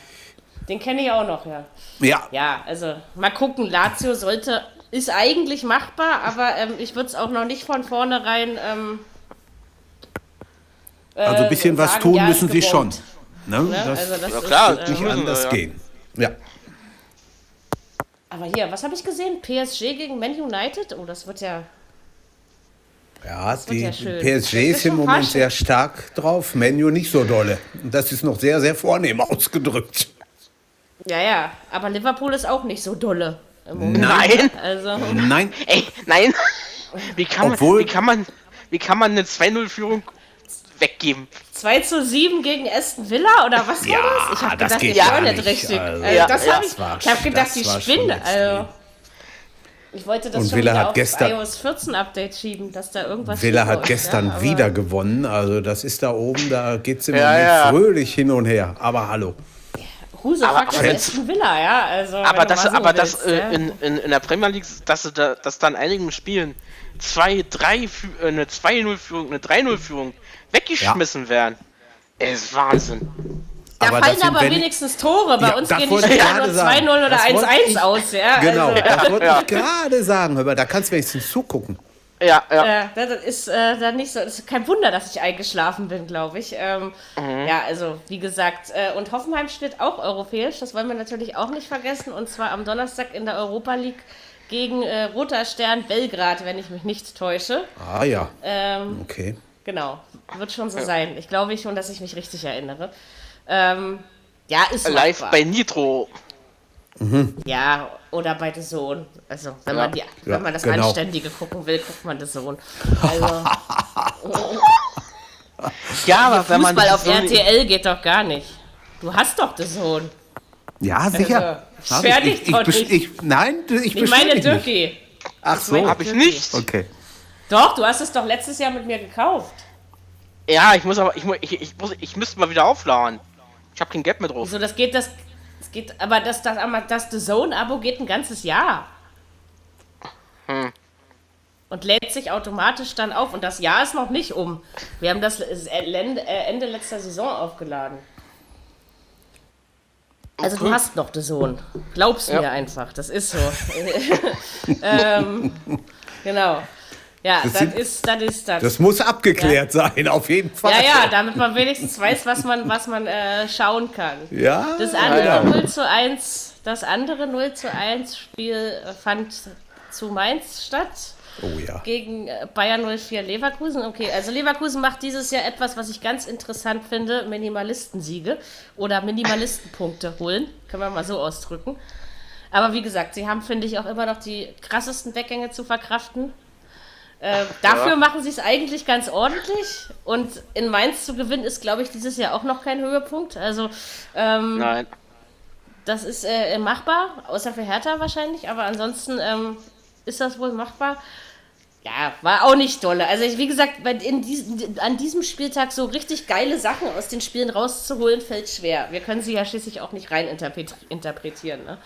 B: den kenne ich auch noch. Ja.
D: Ja,
B: Ja, also mal gucken. Lazio sollte, ist eigentlich machbar, aber ähm, ich würde es auch noch nicht von vornherein. Ähm, äh,
D: also ein bisschen was
B: sagen,
D: tun
B: ja,
D: müssen
B: ist
D: sie schon. Ne?
B: Ne?
D: Das
B: also das
C: Ja,
B: ist,
C: klar,
B: äh,
D: nicht anders
C: ja.
D: gehen. Ja.
B: aber hier, was habe ich gesehen? PSG gegen Man United? Oh, das wird ja.
D: Ja, die
B: ja schön.
D: PSG
B: Das
D: ist
B: ist
D: im Moment sehr stark drauf, Menu nicht so dolle. Und Das ist noch sehr, sehr vornehm [laughs] ausgedrückt.
B: Ja, ja, aber Liverpool ist auch nicht so dolle.
C: Nein.
B: Also,
D: Nein,
C: Ey, nein. Wie kann,
D: Obwohl-
C: man, wie kann man, wie kann man eine 2-0-Führung weggeben?
B: 2 zu 7 gegen Aston Villa oder was war
D: Ja,
B: das? Ich habe
D: das
B: gedacht, die
D: gar
B: nicht richtig.
D: Also,
B: Also,
C: Ja,
B: das
C: ja.
B: hab ich
D: war-
B: ich habe gedacht,
D: das
B: die
D: extrem.
B: Also, ich wollte das
D: Und
B: schon
D: Villa
B: wieder
D: hat
B: auf
D: gestern-
B: iOS 14 Update schieben, dass da irgendwas
D: Villa hat
B: läuft,
D: gestern
B: ja,
D: wieder gewonnen. Also das ist da oben, da geht es im
C: Ja,
D: Moment
C: ja.
D: fröhlich hin und her. Aber hallo.
B: Husefuck
C: Aber-
B: ist
C: aber
B: Aston Villa, ja. Also,
C: Aber
B: du
C: das,
B: so
C: aber das
B: willst,
C: äh,
B: ja.
C: in, in, in der Premier League, dass, sie da, dass da in einigen Spielen zwei, drei, äh, eine 2-0-Führung, eine 3-0-Führung weggeschmissen werden, ist Wahnsinn.
B: Da
D: aber
B: fallen
D: das
B: aber
D: wenn-
B: wenigstens Tore. Bei
D: Ja,
B: uns
D: das
B: gehen die
D: wollte ich
B: Spiele
D: gerade
B: nur
D: sagen.
B: 2-0 oder
D: Das wollte
B: 1-1
D: ich-
B: aus. Ja,
D: Genau,
B: Also,
D: das wollte [laughs] ich gerade sagen. Da kannst du wenigstens zugucken.
C: Ja, ja.
B: Äh, das ist äh, dann nicht so. Es ist kein Wunder, dass ich eingeschlafen bin, glaube ich. Ähm, Ja, also wie gesagt, äh, und Hoffenheim steht auch europäisch. Das wollen wir natürlich auch nicht vergessen. Und zwar am Donnerstag in der Europa League gegen äh, Roter Stern Belgrad, wenn ich mich nicht täusche.
D: Ah ja,
B: Ähm,
D: okay.
B: genau, wird schon so sein. Ich glaube schon, dass ich mich richtig erinnere. Ähm, ja, ist
C: Live
B: machbar.
C: bei Nitro.
B: Ja, oder bei The Zone. Also, wenn man, die, wenn
D: Ja,
B: man das
D: genau.
B: Anständige gucken will, guckt man The Zone. Also, [laughs]
C: Ja, aber wenn man
B: Fußball auf RTL geht doch gar nicht. Du hast doch The Zone.
D: Ja, sicher.
B: Also,
D: Hab
B: beschwer
D: ich,
B: dich
D: ich, ich, ich, nein, ich
B: Ich meine. Dirkie.
D: Ach so,
B: meine-
C: Hab ich nicht.
D: okay.
B: Doch, du hast es doch letztes Jahr mit mir gekauft.
C: Ja, ich muss aber, ich, ich, ich, muss, ich müsste mal wieder aufladen. Ich habe kein Geld mehr drauf.
B: Wieso, das geht, das, das geht, aber das, das, das The Zone-Abo geht ein ganzes Jahr.
C: Hm.
B: Und lädt sich automatisch dann auf. Und das Jahr ist noch nicht um. Wir haben das äh, Ende letzter Saison aufgeladen. Also du hast noch The Zone. Glaub's
C: Ja.
B: mir einfach. Das ist so. [laughs] ähm, genau. Ja, das,
D: sind-
B: ist, das ist das.
D: Das muss abgeklärt sein, auf jeden Fall.
B: ja, ja, damit man wenigstens weiß, was man, was man äh, schauen kann.
D: Ja,
B: Das andere
C: ja.
B: 0 zu 1, das andere 0 zu 1 Spiel fand zu Mainz statt
D: Oh ja.
B: gegen äh, Bayern 04 Leverkusen. Okay, also Leverkusen macht dieses Jahr etwas, was ich ganz interessant finde, Minimalistensiege oder Minimalistenpunkte holen, können wir mal so ausdrücken. Aber wie gesagt, sie haben, finde ich, auch immer noch die krassesten Weggänge zu verkraften. Äh, dafür machen sie es eigentlich ganz ordentlich. Und in Mainz zu gewinnen ist, glaube ich, dieses Jahr auch noch kein Höhepunkt. Also ähm,
C: Nein.
B: das ist äh, machbar, außer für Hertha wahrscheinlich, aber ansonsten ähm, ist das wohl machbar. Ja, war auch nicht dolle. Also ich, wie gesagt, diesem, an diesem Spieltag so richtig geile Sachen aus den Spielen rauszuholen, fällt schwer. Wir können sie ja schließlich auch nicht rein interpret interpretieren. Ne?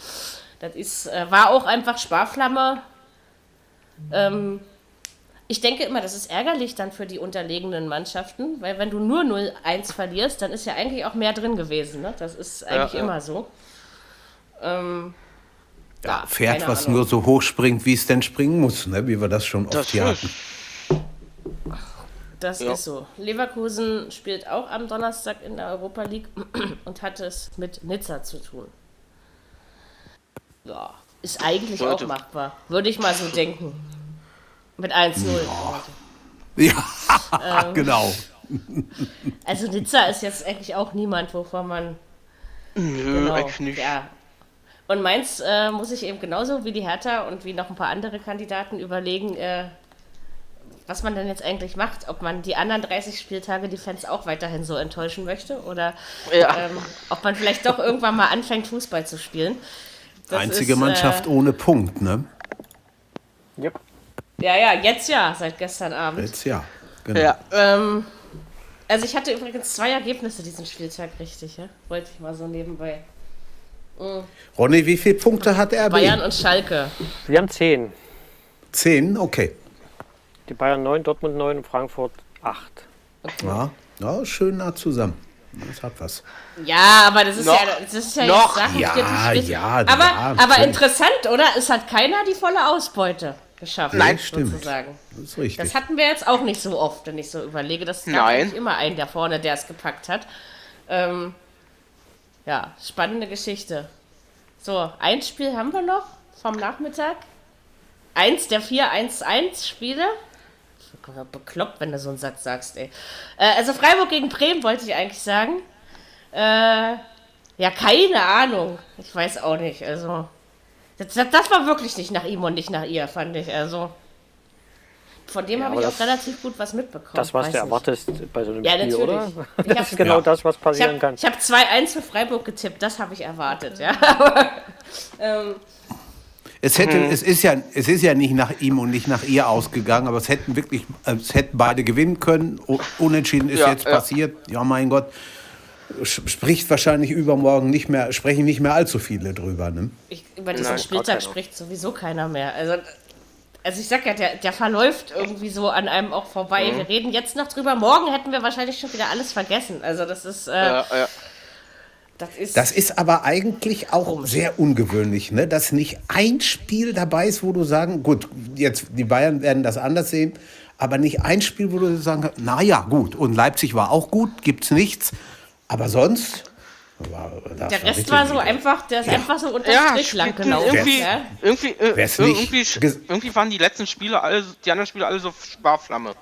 B: Das ist, äh, war auch einfach Sparflamme. Ähm, ich denke immer, das ist ärgerlich dann für die unterlegenen Mannschaften, weil wenn du nur 0-1 verlierst, dann ist ja eigentlich auch mehr drin gewesen. Ne? Das ist eigentlich
C: ja.
B: immer so. Ähm,
D: Ja, Pferd, was
B: Ahnung.
D: nur so hoch springt, wie es denn springen muss, ne? wie wir das schon oft
C: Das
D: hier hatten.
B: Das
C: Ja.
B: ist so. Leverkusen spielt auch am Donnerstag in der Europa League [clears throat] und hat es mit Nizza zu tun. Ja, ist eigentlich
C: Sollte.
B: auch machbar. Würde ich mal so denken. Mit 1-0.
D: Ja, [laughs] genau.
B: Also Nizza ist jetzt eigentlich auch niemand, wovon man
C: Nö,
B: Genau,
C: eigentlich nicht.
B: Ja. Und Mainz äh, muss ich eben genauso wie die Hertha und wie noch ein paar andere Kandidaten überlegen, äh, was man denn jetzt eigentlich macht. Ob man die anderen 30 Spieltage die Fans auch weiterhin so enttäuschen möchte oder
C: Ja.
B: ähm, ob man vielleicht doch irgendwann mal anfängt, Fußball zu spielen. Das
D: Einzige
B: ist,
D: Mannschaft
B: Äh,
D: ohne Punkt, ne?
E: Yep.
B: Ja, ja, jetzt ja, seit gestern Abend.
D: Jetzt ja. Genau.
C: Ja.
B: Ähm, also ich hatte übrigens zwei Ergebnisse diesen Spieltag richtig, ja? Wollte ich mal so nebenbei.
D: Ronny, wie viele Punkte hat RB?
B: Bayern und Schalke.
E: Wir haben 10.
D: Zehn, okay.
E: Die Bayern 9, Dortmund 9 und Frankfurt 8.
D: Ja, ja, schön nah zusammen. Das hat was.
B: Ja, aber das ist
C: Noch.
B: ja, das ist ja
C: Noch.
B: jetzt Sachen,
D: Ja, ja,
B: aber,
D: ja,
B: aber interessant, oder? Es hat keiner die volle Ausbeute geschafft.
C: Nein,
D: stimmt.
B: Sozusagen.
D: Das ist richtig.
B: Das hatten wir jetzt auch nicht so oft, wenn ich so überlege. Das gab
C: Nein.
B: eigentlich immer einen da vorne, der es gepackt hat. Ähm, ja, spannende Geschichte. So, ein Spiel haben wir noch vom Nachmittag. Eins der vier 1-1-Spiele. Bekloppt, wenn du so einen Satz sagst, ey. Äh, also Freiburg gegen Bremen wollte ich eigentlich sagen. Äh, ja, keine Ahnung. Ich weiß auch nicht. Also, das, das, das war wirklich nicht nach ihm und nicht nach ihr, fand ich. Also, von dem habe ich auch relativ gut was mitbekommen.
E: Das, was du erwartest bei so einem
B: Ja,
E: Spiel,
B: natürlich.
E: oder? [laughs]
B: Ich
E: Das
B: hab-
E: ist genau
D: Ja.
E: das, was
B: Ich
E: passieren
B: habe
E: kann.
B: ich hab 2-1 für Freiburg getippt, das habe ich erwartet, ja. Aber, [laughs] ähm,
D: Es, hätte,
B: Mhm.
D: es, ist ja, es ist ja nicht nach ihm und nicht nach ihr ausgegangen, aber es hätten wirklich, äh, es hätten beide gewinnen können. Unentschieden ist
C: Ja,
D: jetzt
C: ja.
D: passiert. Ja, mein Gott. Spricht wahrscheinlich übermorgen nicht mehr, sprechen nicht mehr allzu viele drüber. Ne?
B: ich, über diesen
C: Nein,
B: Spieltag spricht sowieso keiner mehr. Also, also ich sag ja, der, der verläuft irgendwie so an einem auch vorbei.
C: Mhm.
B: Wir reden jetzt noch drüber. Morgen hätten wir wahrscheinlich schon wieder alles vergessen. Also das ist, äh,
C: Ja, ja.
B: das ist,
D: Das ist aber eigentlich auch sehr ungewöhnlich, ne? dass nicht ein Spiel dabei ist, wo du sagen, gut, jetzt die Bayern werden das anders sehen, aber nicht ein Spiel, wo du sagen kannst, naja, gut, und Leipzig war auch gut, gibt's nichts, aber sonst. War,
B: der Rest war so einfach, der ist einfach so unter
C: Ja,
B: Strich lang gelaufen.
C: irgendwie,
B: Ja?
C: irgendwie, äh,
D: Wär's nicht
C: irgendwie, irgendwie waren die letzten Spiele alle, die anderen Spiele alle so Sparflamme.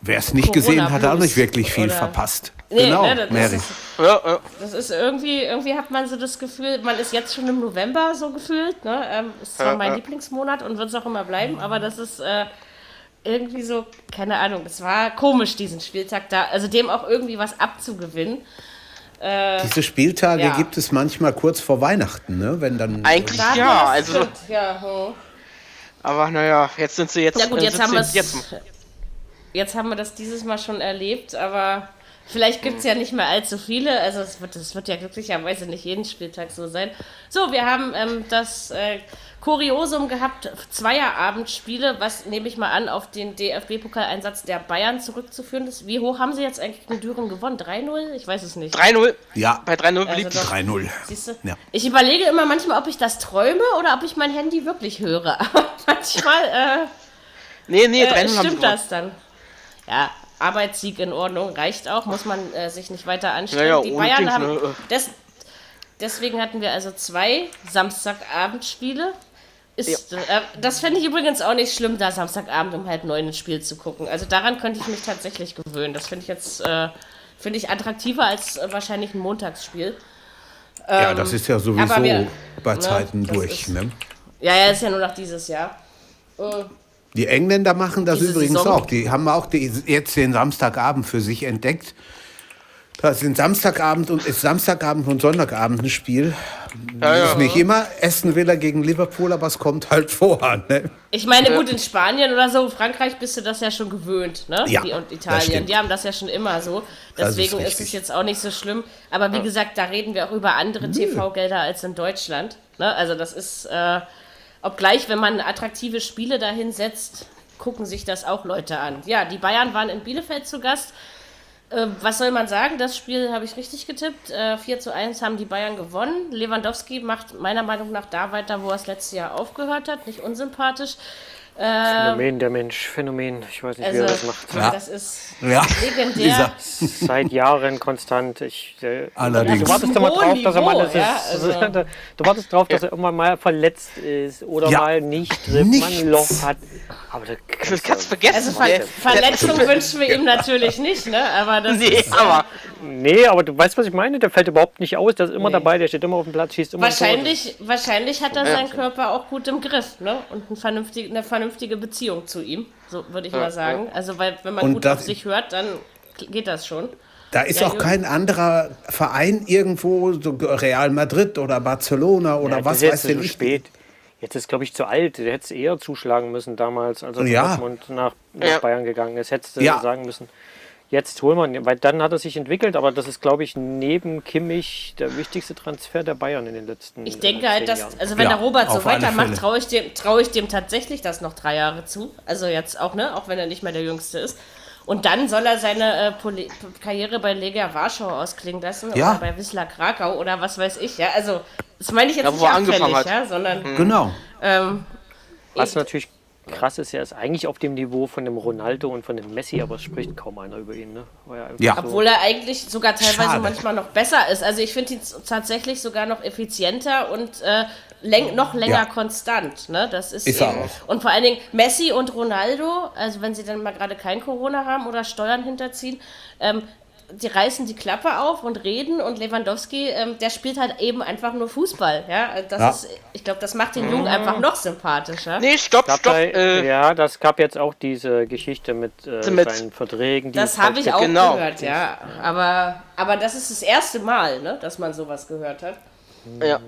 D: Wer es nicht gesehen hat, hat auch nicht wirklich viel
B: oder-
D: verpasst.
B: Nee,
D: genau,
B: ne, das,
D: Mary.
B: ist,
C: Ja, ja.
B: das ist irgendwie, irgendwie hat man so das Gefühl, man ist jetzt schon im November so gefühlt, ne? Ähm, ist zwar
C: Ja,
B: mein
C: ja.
B: Lieblingsmonat und wird es auch immer bleiben, aber das ist äh, irgendwie so, keine Ahnung, es war komisch, diesen Spieltag da, also dem auch irgendwie was abzugewinnen.
D: Diese Spieltage
B: ja.
D: gibt es manchmal kurz vor Weihnachten, ne? wenn dann
C: Eigentlich
B: wir
C: ja, also,
B: ja, hm.
C: aber naja, jetzt sind sie jetzt.
B: Ja gut,
C: äh,
B: jetzt haben wir es.
C: jetzt.
B: Jetzt haben wir das dieses Mal schon erlebt, aber vielleicht gibt es ja nicht mehr allzu viele. Also es wird, es wird ja glücklicherweise nicht jeden Spieltag so sein. So, wir haben ähm, das äh, Kuriosum gehabt, Zweierabendspiele, was nehme ich mal an, auf den DFB-Pokaleinsatz der Bayern zurückzuführen ist. Wie hoch haben sie jetzt eigentlich gegen Düren gewonnen? 3-0? Ich weiß es nicht.
C: 3-0.
D: Ja.
C: Bei 3-0
B: Also
C: beliebt.
B: doch.
D: 3-0.
B: Siehst du?
D: Ja.
B: Ich überlege immer manchmal, ob ich das träume oder ob ich mein Handy wirklich höre. Aber [laughs] manchmal äh,
C: nee, nee, 3-0
B: äh,
C: haben sie
B: stimmt
C: gewonnen.
B: das dann. Ja, Arbeitssieg in Ordnung, reicht auch, muss man äh, sich nicht weiter anstrengen.
C: Naja,
B: Die Bayern
C: Dings,
B: haben.
C: ne,
B: Des, deswegen hatten wir also zwei Samstagabendspiele. Ist, äh, das fände ich übrigens auch nicht schlimm, da Samstagabend um halb neun ein Spiel zu gucken. Also daran könnte ich mich tatsächlich gewöhnen. Das finde ich jetzt äh, finde ich attraktiver als äh, wahrscheinlich ein Montagsspiel.
D: ja, das ist ja sowieso
B: aber wir-
D: bei
B: ne,
D: Zeiten
B: das
D: durch.
B: ist-
D: Ne?
B: Ja, ja, ist ja nur noch dieses Jahr.
D: Die Engländer machen das
B: Diese
D: übrigens
B: Saison.
D: auch. Die haben auch die, jetzt den Samstagabend für sich entdeckt. Das sind Samstagabend und ist Samstagabend und Sonntagabend ein Spiel.
C: Ja, ja.
D: Ist nicht immer Aston Villa gegen Liverpool, aber es kommt halt [laughs] vor. Ne?
B: Ich meine, gut, in Spanien oder so, Frankreich bist du das ja schon gewöhnt, ne?
D: Ja,
B: Die, und Italien, die haben das ja schon immer so.
D: Das ist
B: Deswegen ist, es jetzt auch nicht so schlimm. Aber wie gesagt, da reden wir auch über andere TV-Gelder als in Deutschland. Ne? Also das ist, äh, obgleich, wenn man attraktive Spiele dahin setzt, gucken sich das auch Leute an. Ja, die Bayern waren in Bielefeld zu Gast. Äh, was soll man sagen? Das Spiel habe ich richtig getippt. Äh, 4 zu 1 haben die Bayern gewonnen. Lewandowski macht meiner Meinung nach da weiter, wo er das letzte Jahr aufgehört hat. Nicht unsympathisch.
E: Phänomen, der Mensch, Phänomen. Ich weiß nicht, wie
B: Also,
E: er das macht.
D: Ja.
B: das ist
D: Ja.
B: legendär.
E: Seit Jahren konstant. Ich, äh,
D: Allerdings.
E: Du wartest immer drauf, dass er mal das
B: ja,
E: ist,
B: also- [laughs]
E: du wartest drauf, dass er irgendwann mal verletzt ist oder
D: Ja.
E: mal nicht trifft, mal ein Loch hat. Aber da
C: Das kannst du vergessen.
B: Also Ver Verletzung wünschen wir ihm natürlich nicht, ne? Aber das
C: Nee,
B: ist,
C: aber
E: Nee, aber du weißt, was ich meine? Der fällt überhaupt nicht aus, der ist immer
B: Nee.
E: dabei, der steht immer auf dem Platz, schießt immer
B: wahrscheinlich, wahrscheinlich hat er seinen Körper auch gut im Griff, ne? Und ein vernünftig, eine vernünftige vernünftige Beziehung zu ihm, so würde ich mal sagen. Also, weil wenn man
D: Und
B: gut
D: das-
B: auf sich hört, dann geht das schon.
D: Da ist
B: Ja,
D: auch
B: Jürgen.
D: kein anderer Verein irgendwo, so Real Madrid oder Barcelona oder
E: Ja,
D: was weiß
E: jetzt
D: denn
E: zu
D: ich.
E: spät. Jetzt ist, glaube ich, zu alt. Der hätte es eher zuschlagen müssen damals, als er
D: Ja.
E: Dortmund nach, nach
C: Ja.
E: Bayern gegangen ist. Hättest du
D: Ja.
E: sagen müssen, jetzt holen wir ihn. Weil dann hat er sich entwickelt, aber das ist, glaube ich, neben Kimmich der wichtigste Transfer der Bayern in den letzten
B: Ich denke
E: äh,
B: halt, dass,
E: Jahren.
B: also wenn
D: Ja,
B: der Robert so weitermacht, traue ich, dem, trau ich dem tatsächlich das noch drei Jahre zu. Also jetzt auch, ne? Auch wenn er nicht mehr der Jüngste ist. Und dann soll er seine äh, Karriere bei Legia Warschau ausklingen lassen
D: Ja.
B: oder bei Wisla Krakau oder was weiß ich, ja. Also, das meine ich jetzt
C: Ja,
B: nicht
C: angefangen
B: ja, sondern
D: Genau.
B: ähm,
E: Was natürlich krass ist, er ist eigentlich auf dem Niveau von dem Ronaldo und von dem Messi, aber es spricht kaum einer über ihn. Ne?
D: Ja.
E: So,
B: Obwohl er eigentlich sogar teilweise
D: Schade.
B: manchmal noch besser ist. Also ich finde ihn tatsächlich sogar noch effizienter und äh, läng noch länger
D: Ja.
B: konstant. Ne? Das ist,
D: Ist
B: eben. Und vor allen Dingen Messi und Ronaldo, also wenn sie dann mal gerade kein Corona haben oder Steuern hinterziehen, ähm, die reißen die Klappe auf und reden und Lewandowski, ähm, der spielt halt eben einfach nur Fußball. Ja? Das
D: Ja.
B: Ist, ich glaube, das macht den Jungen einfach noch sympathischer.
C: Nee, stopp, stopp.
E: da,
C: Äh,
E: ja, das gab jetzt auch diese Geschichte mit, äh,
C: Mit-
E: seinen Verträgen. Die
B: Das habe ich auch
C: Genau.
B: gehört, ja. Aber, aber das ist das erste Mal, ne, dass man sowas gehört hat.
C: ja.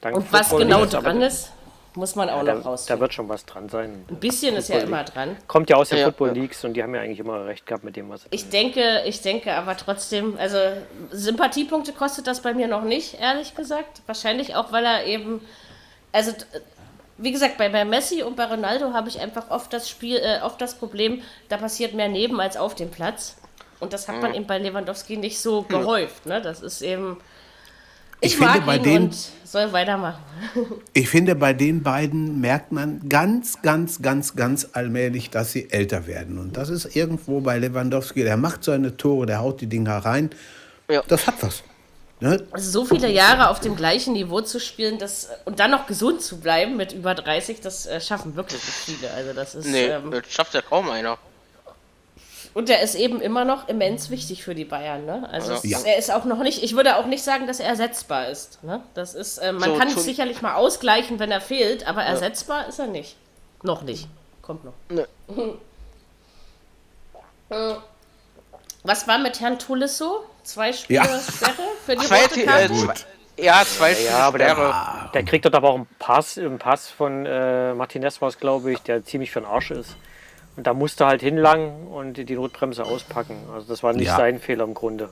E: Dank
B: Und was genau dran ist, muss man auch
E: Da,
B: noch
E: da
B: rausfinden.
E: wird schon was dran sein.
B: Ein bisschen ist ja immer dran.
E: Kommt ja aus den
C: Ja,
E: Football
C: ja.
E: Leagues und die haben ja eigentlich immer recht gehabt mit dem, was sie
B: Ich denke, ich denke aber trotzdem, also Sympathiepunkte kostet das bei mir noch nicht, ehrlich gesagt. Wahrscheinlich auch, weil er eben, also wie gesagt, bei, bei Messi und bei Ronaldo habe ich einfach oft das Spiel, äh, oft das Problem, da passiert mehr neben als auf dem Platz. Und das hat man eben bei Lewandowski nicht so gehäuft. Ne? Das ist eben. Ich,
D: Ich finde,
B: mag
D: bei
B: ihn
D: den-
B: und soll weitermachen. [laughs]
D: Ich finde, bei den beiden merkt man ganz, ganz, ganz, ganz allmählich, dass sie älter werden. Und das ist irgendwo bei Lewandowski. Der macht seine Tore, der haut die Dinger rein.
C: Ja.
D: Das hat was. Ne?
B: Also so viele Jahre auf dem gleichen Niveau zu spielen das, und dann noch gesund zu bleiben mit über 30, das äh, schaffen wirklich nicht viele. Also das ist,
C: Nee,
B: ähm,
C: das schafft ja kaum einer.
B: Und er ist eben immer noch immens wichtig für die Bayern. Ne? Also
D: Ja.
B: ist, er ist auch noch nicht, ich würde auch nicht sagen, dass er ersetzbar ist. Ne? Das ist, äh, man
C: So,
B: kann es sicherlich mal ausgleichen, wenn er fehlt, aber ersetzbar ist er nicht. Noch nicht. Kommt noch.
C: Nee. [laughs]
B: Was war mit Herrn Tulisso? Zwei Spiele
D: Ja.
B: Sperre für die
C: Zwei,
B: rote
C: äh,
B: Karte?
C: zwei, ja, zwei
E: Ja, aber der, der kriegt dort aber auch einen Pass, einen Pass von äh, Martinez glaube ich, der ziemlich für den Arsch ist. Und da musste halt hinlangen und die Notbremse auspacken. Also das war nicht
D: Ja.
E: sein Fehler im Grunde.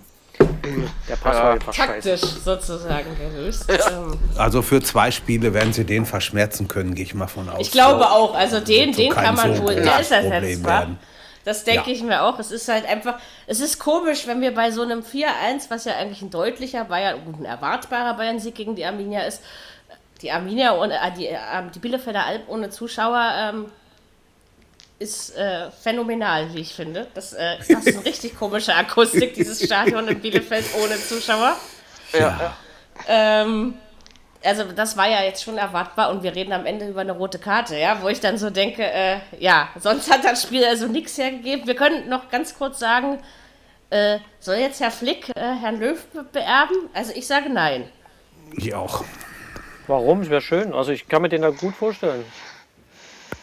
E: Der Pass
C: Ja.
E: war einfach scheiße.
B: Taktisch sozusagen gelöst. Ähm,
D: Also für zwei Spiele werden sie den verschmerzen können, gehe ich mal von aus.
B: Ich glaube auch, also den, den kann man
D: so
B: wohl, der ist
D: Problem
B: ersetzbar.
D: werden.
B: Das denke
D: Ja.
B: ich mir auch. Es ist halt einfach, es ist komisch, wenn wir bei so einem 4-1, was ja eigentlich ein deutlicher Bayern, gut, ein erwartbarer Bayern-Sieg gegen die Arminia ist, die Arminia und äh, die, äh, die Bielefelder Alb ohne Zuschauer ähm, ist äh, phänomenal, wie ich finde. Das, äh, das ist eine richtig komische Akustik, dieses Stadion in Bielefeld ohne Zuschauer.
C: Ja.
B: Ähm, also das war ja jetzt schon erwartbar und wir reden am Ende über eine rote Karte, ja, wo ich dann so denke, äh, ja, sonst hat das Spiel also nichts hergegeben. Wir können noch ganz kurz sagen, äh, soll jetzt Herr Flick äh, Herrn Löw be beerben? Also ich sage nein.
D: Ich auch.
E: Warum? Es wäre schön. Also ich kann mir den da gut vorstellen.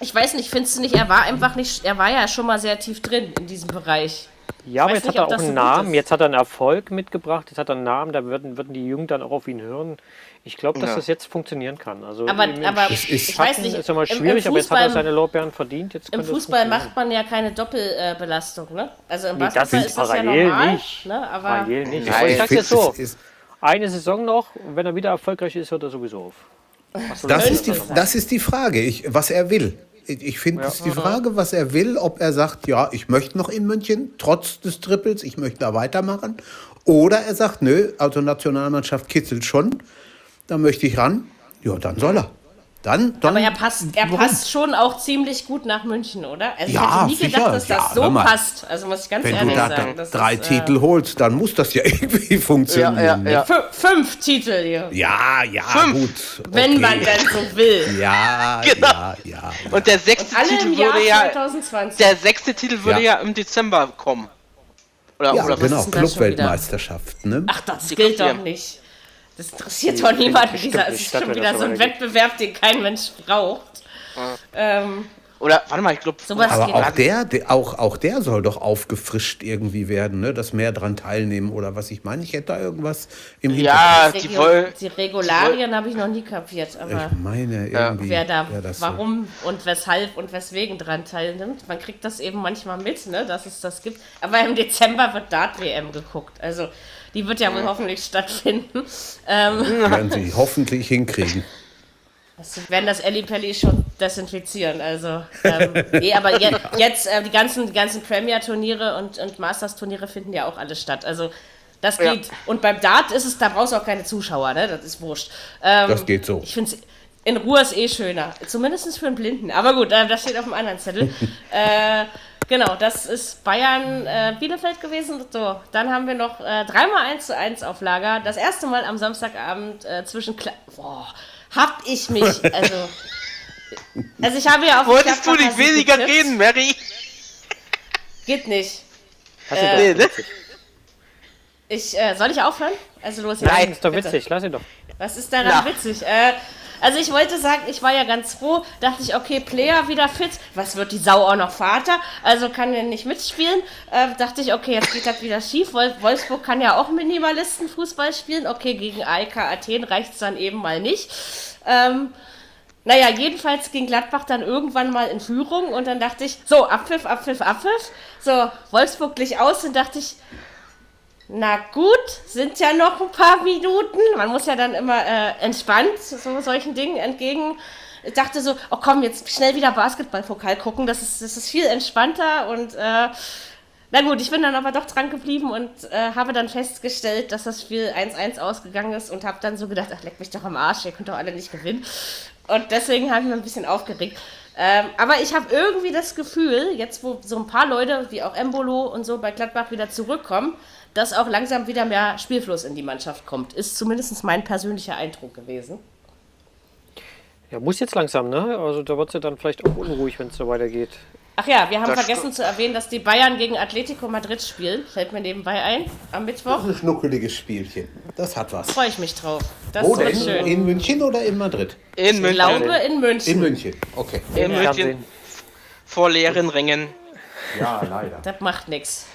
B: Ich weiß nicht, findest du nicht, er war einfach nicht, er war ja schon mal sehr tief drin in diesem Bereich.
E: Ja, aber jetzt
B: nicht,
E: hat er auch einen Namen, jetzt hat er einen Erfolg mitgebracht, jetzt hat er einen Namen, da würden, würden die Jungen dann auch auf ihn hören. Ich glaube, dass
C: Ja.
E: das jetzt funktionieren kann. Also
B: Aber,
E: im, im
B: aber
D: ist-
B: ich weiß nicht,
E: ist ja mal
B: im- im
E: schwierig, aber jetzt hat er
B: Fußball-
E: seine Lorbeeren verdient. Jetzt
B: Im Fußball macht man ja keine Doppelbelastung, ne? Also im
E: Nee, das
B: Basketball
E: ist
B: ist das ja
E: parallel
B: normal,
E: nicht.
B: ne? Aber
E: Parallel nicht.
C: Nein.
E: Aber ich sag's jetzt so, eine Saison noch wenn er wieder erfolgreich ist, hört er sowieso auf.
D: Das ist, die, das ist die Frage, ich, was er will. Ich, finde, es ist die Frage, was er will, ob er sagt, ja, ich möchte noch in München, trotz des Triples, ich möchte da weitermachen. Oder er sagt, nö, also Nationalmannschaft kitzelt schon, da möchte ich ran. Ja, dann soll er. Dann, dann,
B: Aber er passt, er passt schon auch ziemlich gut nach München, oder? Also
D: Ja,
B: ich hätte nie gedacht,
D: sicher.
B: dass das
D: Ja,
B: so
D: mal.
B: passt. Also muss ich ganz
D: Wenn
B: ehrlich
D: du da
B: sagen.
D: drei
B: ist,
D: Titel holst, dann muss das ja [laughs] irgendwie funktionieren.
C: Ja, ja, ja.
B: Äh, fü- fünf Titel, hier,
D: ja, ja,
C: Fünf.
D: gut.
B: wenn
D: okay.
B: man denn so will. [laughs]
D: Ja, [laughs]
C: Genau.
D: ja, ja.
C: Und der sechste
B: Alle
C: Titel würde ja.
B: 2020.
C: Der sechste Titel würde
D: Ja.
C: ja, im Dezember kommen. Oder,
D: Ja,
C: oder
D: genau? Clubweltmeisterschaft. Ne?
B: Ach, das
C: Die
B: gilt doch nicht. Das interessiert doch niemanden. Dieser ist schon wieder so ein. Wettbewerb, den kein Mensch braucht. Ähm,
C: Oder, warte mal, ich glaube,
B: sowas
D: Aber
B: geht.
D: auch der, der, auch, auch der soll doch aufgefrischt irgendwie werden, ne? dass mehr dran teilnehmen oder was ich meine. Ich hätte da irgendwas im
C: ja,
B: die,
C: wollen.
B: die Regularien habe ich noch nie kapiert, aber
D: Ich meine irgendwie.
B: wer da
D: das so.
B: warum und weshalb und weswegen dran teilnimmt. Man kriegt das eben manchmal mit, ne, dass es das gibt. Aber im Dezember wird Dart-WM geguckt. Also die wird ja wohl hoffentlich stattfinden. Ähm,
D: Werden sie hoffentlich hinkriegen. [laughs]
B: Sie werden das Ellie Pelli schon desinfizieren. Also, ähm, [laughs] nee, aber je, jetzt äh, die ganzen, die ganzen Premier-Turniere und, und Masters-Turniere finden ja auch alle statt. Also, das
C: Ja.
B: geht. Und beim Dart ist es, da brauchst du auch keine Zuschauer, ne? Das ist wurscht. Ähm,
D: Das geht so.
B: Ich finde in Ruhe ist eh schöner. Zumindest für einen Blinden. Aber gut, äh, das steht auf dem anderen Zettel. [laughs] äh, genau, das ist Bayern äh, Bielefeld gewesen. So, dann haben wir noch äh, dreimal 1 zu 1 auf Lager. Das erste Mal am Samstagabend äh, zwischen Kla Boah, hab ich mich, [laughs] also. Also ich habe ja auf
C: Wolltest du nicht weniger
B: getippt.
C: reden, Mary?
B: Geht nicht.
E: Ihn
B: Äh,
C: Nee, ne?
E: witzig.
B: Ich, äh, soll ich aufhören? Also los
E: Nein,
B: jetzt.
E: ist doch
B: Bitte.
E: witzig, lass ihn doch.
B: Was ist daran
C: Ja.
B: witzig? Äh, also ich wollte sagen, ich war ja ganz froh, dachte ich, okay, Player wieder fit, was wird die Sau auch noch Vater, also kann er nicht mitspielen. Äh, dachte ich, okay, jetzt geht das wieder schief. Wolf Wolfsburg kann ja auch Minimalistenfußball spielen. Okay, gegen AEK Athen reicht es dann eben mal nicht. Ähm, naja, jedenfalls ging Gladbach dann irgendwann mal in Führung und dann dachte ich, so, Abpfiff, Abpfiff, Abpfiff. So, Wolfsburg glich aus und dachte ich, na gut, sind ja noch ein paar Minuten. Man muss ja dann immer äh, entspannt so solchen Dingen entgegen. Ich dachte so, oh komm, jetzt schnell wieder Basketballpokal gucken. Das ist, das ist viel entspannter und äh, na gut, ich bin dann aber doch dran geblieben und äh, habe dann festgestellt, dass das Spiel 1-1 ausgegangen ist und habe dann so gedacht, ach leck mich doch am Arsch, ihr könnt doch alle nicht gewinnen. Und deswegen habe ich mich ein bisschen aufgeregt. Ähm, aber ich habe irgendwie das Gefühl, jetzt wo so ein paar Leute wie auch Embolo und so bei Gladbach wieder zurückkommen, dass auch langsam wieder mehr Spielfluss in die Mannschaft kommt. Ist zumindest mein persönlicher Eindruck gewesen.
E: Ja, muss jetzt langsam, ne? Also da wird es ja dann vielleicht auch unruhig, wenn es so weitergeht.
B: Ach ja, wir haben
C: Das
B: vergessen zu erwähnen, dass die Bayern gegen Atletico Madrid spielen. Fällt mir nebenbei ein, am Mittwoch.
D: Ein schnuckeliges Spielchen. Das hat was.
B: Freue ich mich drauf. Das
D: Wo denn?
B: schön.
D: In München oder in Madrid?
C: In
B: Ich
C: München.
B: glaube in München.
D: In München. Okay.
C: In
E: Im
C: München. Vor leeren Rängen.
D: Ja, leider.
B: Das macht nichts.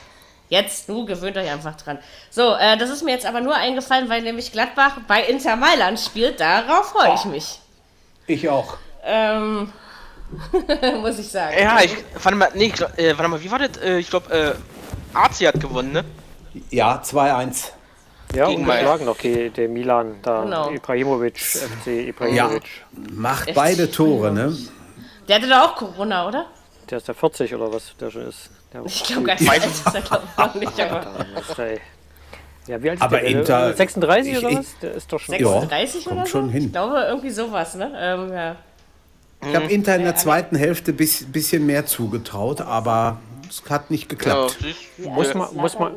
B: Jetzt, du gewöhnt euch einfach dran. So, äh, das ist mir jetzt aber nur eingefallen, weil nämlich Gladbach bei Inter Mailand spielt. Darauf freue ich mich.
D: Ich auch.
B: Ähm, [laughs] muss ich sagen.
C: Ja, ich. Warte mal, nee, ich glaub, äh, warte mal, wie war das? Äh, ich glaube, äh, AC hat gewonnen, ne?
D: Ja, 2-1.
E: Ja,
C: Gegen
E: und geschlagen noch die, der Milan, da
B: Genau.
E: Ibrahimovic, FC
D: Ja,
E: Ibrahimovic.
D: macht
B: Echt?
D: beide Tore, ne?
B: Der hatte da auch Corona, oder?
E: Der ist der 40 oder was der schon ist. Der
B: Ich glaube gar nicht, alt ist er glaube nicht, aber
E: ja, wie alt ist
D: Aber
E: der?
D: Inter-
E: 36
D: ich-
E: oder was? Der ist doch schon.
D: Ja.
B: 36
D: kommt
B: oder so?
D: schon hin.
B: Ich glaube irgendwie sowas, ne? Ähm, ja.
D: Ich habe Inter in der zweiten Hälfte ein bis, bisschen mehr zugetraut, aber es hat nicht
C: Ja,
D: geklappt.
C: siehst-
E: Muss man, muss, man,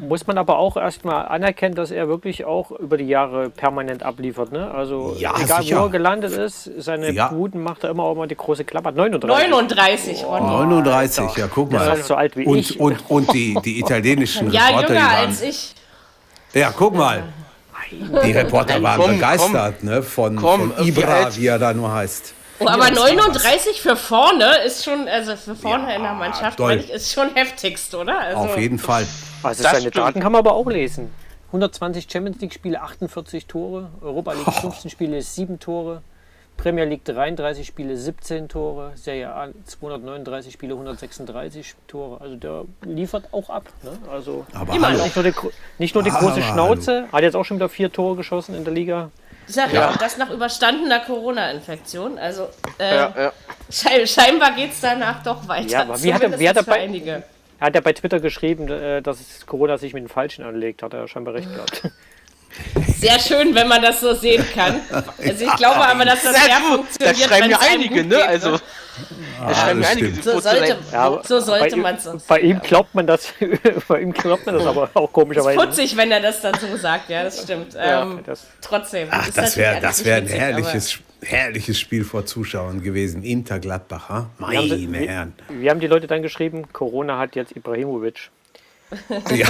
E: muss man aber auch erstmal anerkennen, dass er wirklich auch über die Jahre permanent abliefert. Ne? Also
D: Ja,
E: egal
D: sicher.
E: wo er gelandet ist, seine
D: Ja.
E: Buden macht er immer auch mal die große Klappe. 39.
B: 39, oh, nee.
D: 39, ja, guck
E: Das
D: mal.
E: ist so alt wie
D: und,
E: ich.
D: und, und die, die italienischen [laughs]
B: Ja,
D: Reporter, die
B: jünger
D: waren,
B: als ich.
D: Ja, guck mal. Die Reporter waren
C: Komm,
D: begeistert ne, von,
C: Komm,
D: von Ibra, wie er da nur heißt.
B: Oh, aber 39 für vorne ist schon, also für vorne
D: Ja,
B: in der Mannschaft, meine ich, ist schon heftigst, oder? Also,
D: Auf jeden Fall.
E: Also
C: Das
E: seine. Daten kann man aber auch lesen. 120 Champions League Spiele, 48 Tore. Europa League 15 Spiele, 7 Tore. Premier League 33 Spiele, 17 Tore. Serie A 239 Spiele, 136 Tore. Also der liefert auch ab. Ne? Also
D: Aber
B: Immer
D: hallo.
B: noch.
E: nicht nur die, nicht nur die
D: Aber
E: große Schnauze, hat jetzt auch schon wieder vier Tore geschossen in der Liga.
B: Ich sag ja, das nach überstandener Corona-Infektion. Also äh,
C: Ja, ja.
B: schei- scheinbar geht es danach doch weiter.
E: Ja, aber wie hat er- wie hat er bei-
B: einige.
E: Er hat ja bei Twitter geschrieben, äh, dass Corona sich mit den Falschen anlegt. Hat er scheinbar recht gehabt.
B: Sehr schön, wenn man das so sehen kann. [laughs] Also ich glaube aber, dass das
C: Sehr
B: funktioniert,
C: Das schreiben ja einige, ne? Also, das schreiben ja einige.
B: So sollte.
E: Ja,
B: so sollte
E: bei,
B: man
E: ihm-
B: es.
E: Bei ihm glaubt man das, [laughs] bei ihm glaubt man das aber auch komischerweise.
B: Putzig, wenn er das dann so sagt, ja, das stimmt. Ähm,
E: das-
B: trotzdem.
D: Ach,
B: ist
D: das wäre das wär ein
B: nicht witzig,
D: herrliches, herrliches Spiel vor Zuschauern gewesen. Inter Gladbach, ha?
E: Wir haben,
D: meine
E: wir,
D: Herren.
E: wir haben die Leute dann geschrieben, Corona hat jetzt Ibrahimovic. [laughs] [laughs]
D: Ja,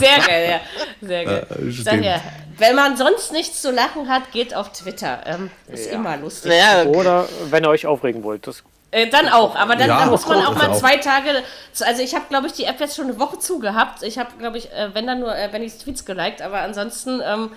B: Sehr geil, ja. Sehr geil.
D: Äh,
B: ja, wenn man sonst nichts zu lachen hat, geht auf Twitter. Ähm, ist immer lustig.
C: Naja,
E: Oder wenn ihr euch aufregen wollt. Das
B: Äh, dann auch, aber dann,
D: Ja,
B: dann muss man
D: auch,
B: mal
D: auch.
B: zwei Tage. Also ich habe, glaube ich, die App jetzt schon eine Woche zugehabt. Ich habe, glaube ich, äh, wenn dann nur äh, Bennys Tweets geliked, aber ansonsten ähm,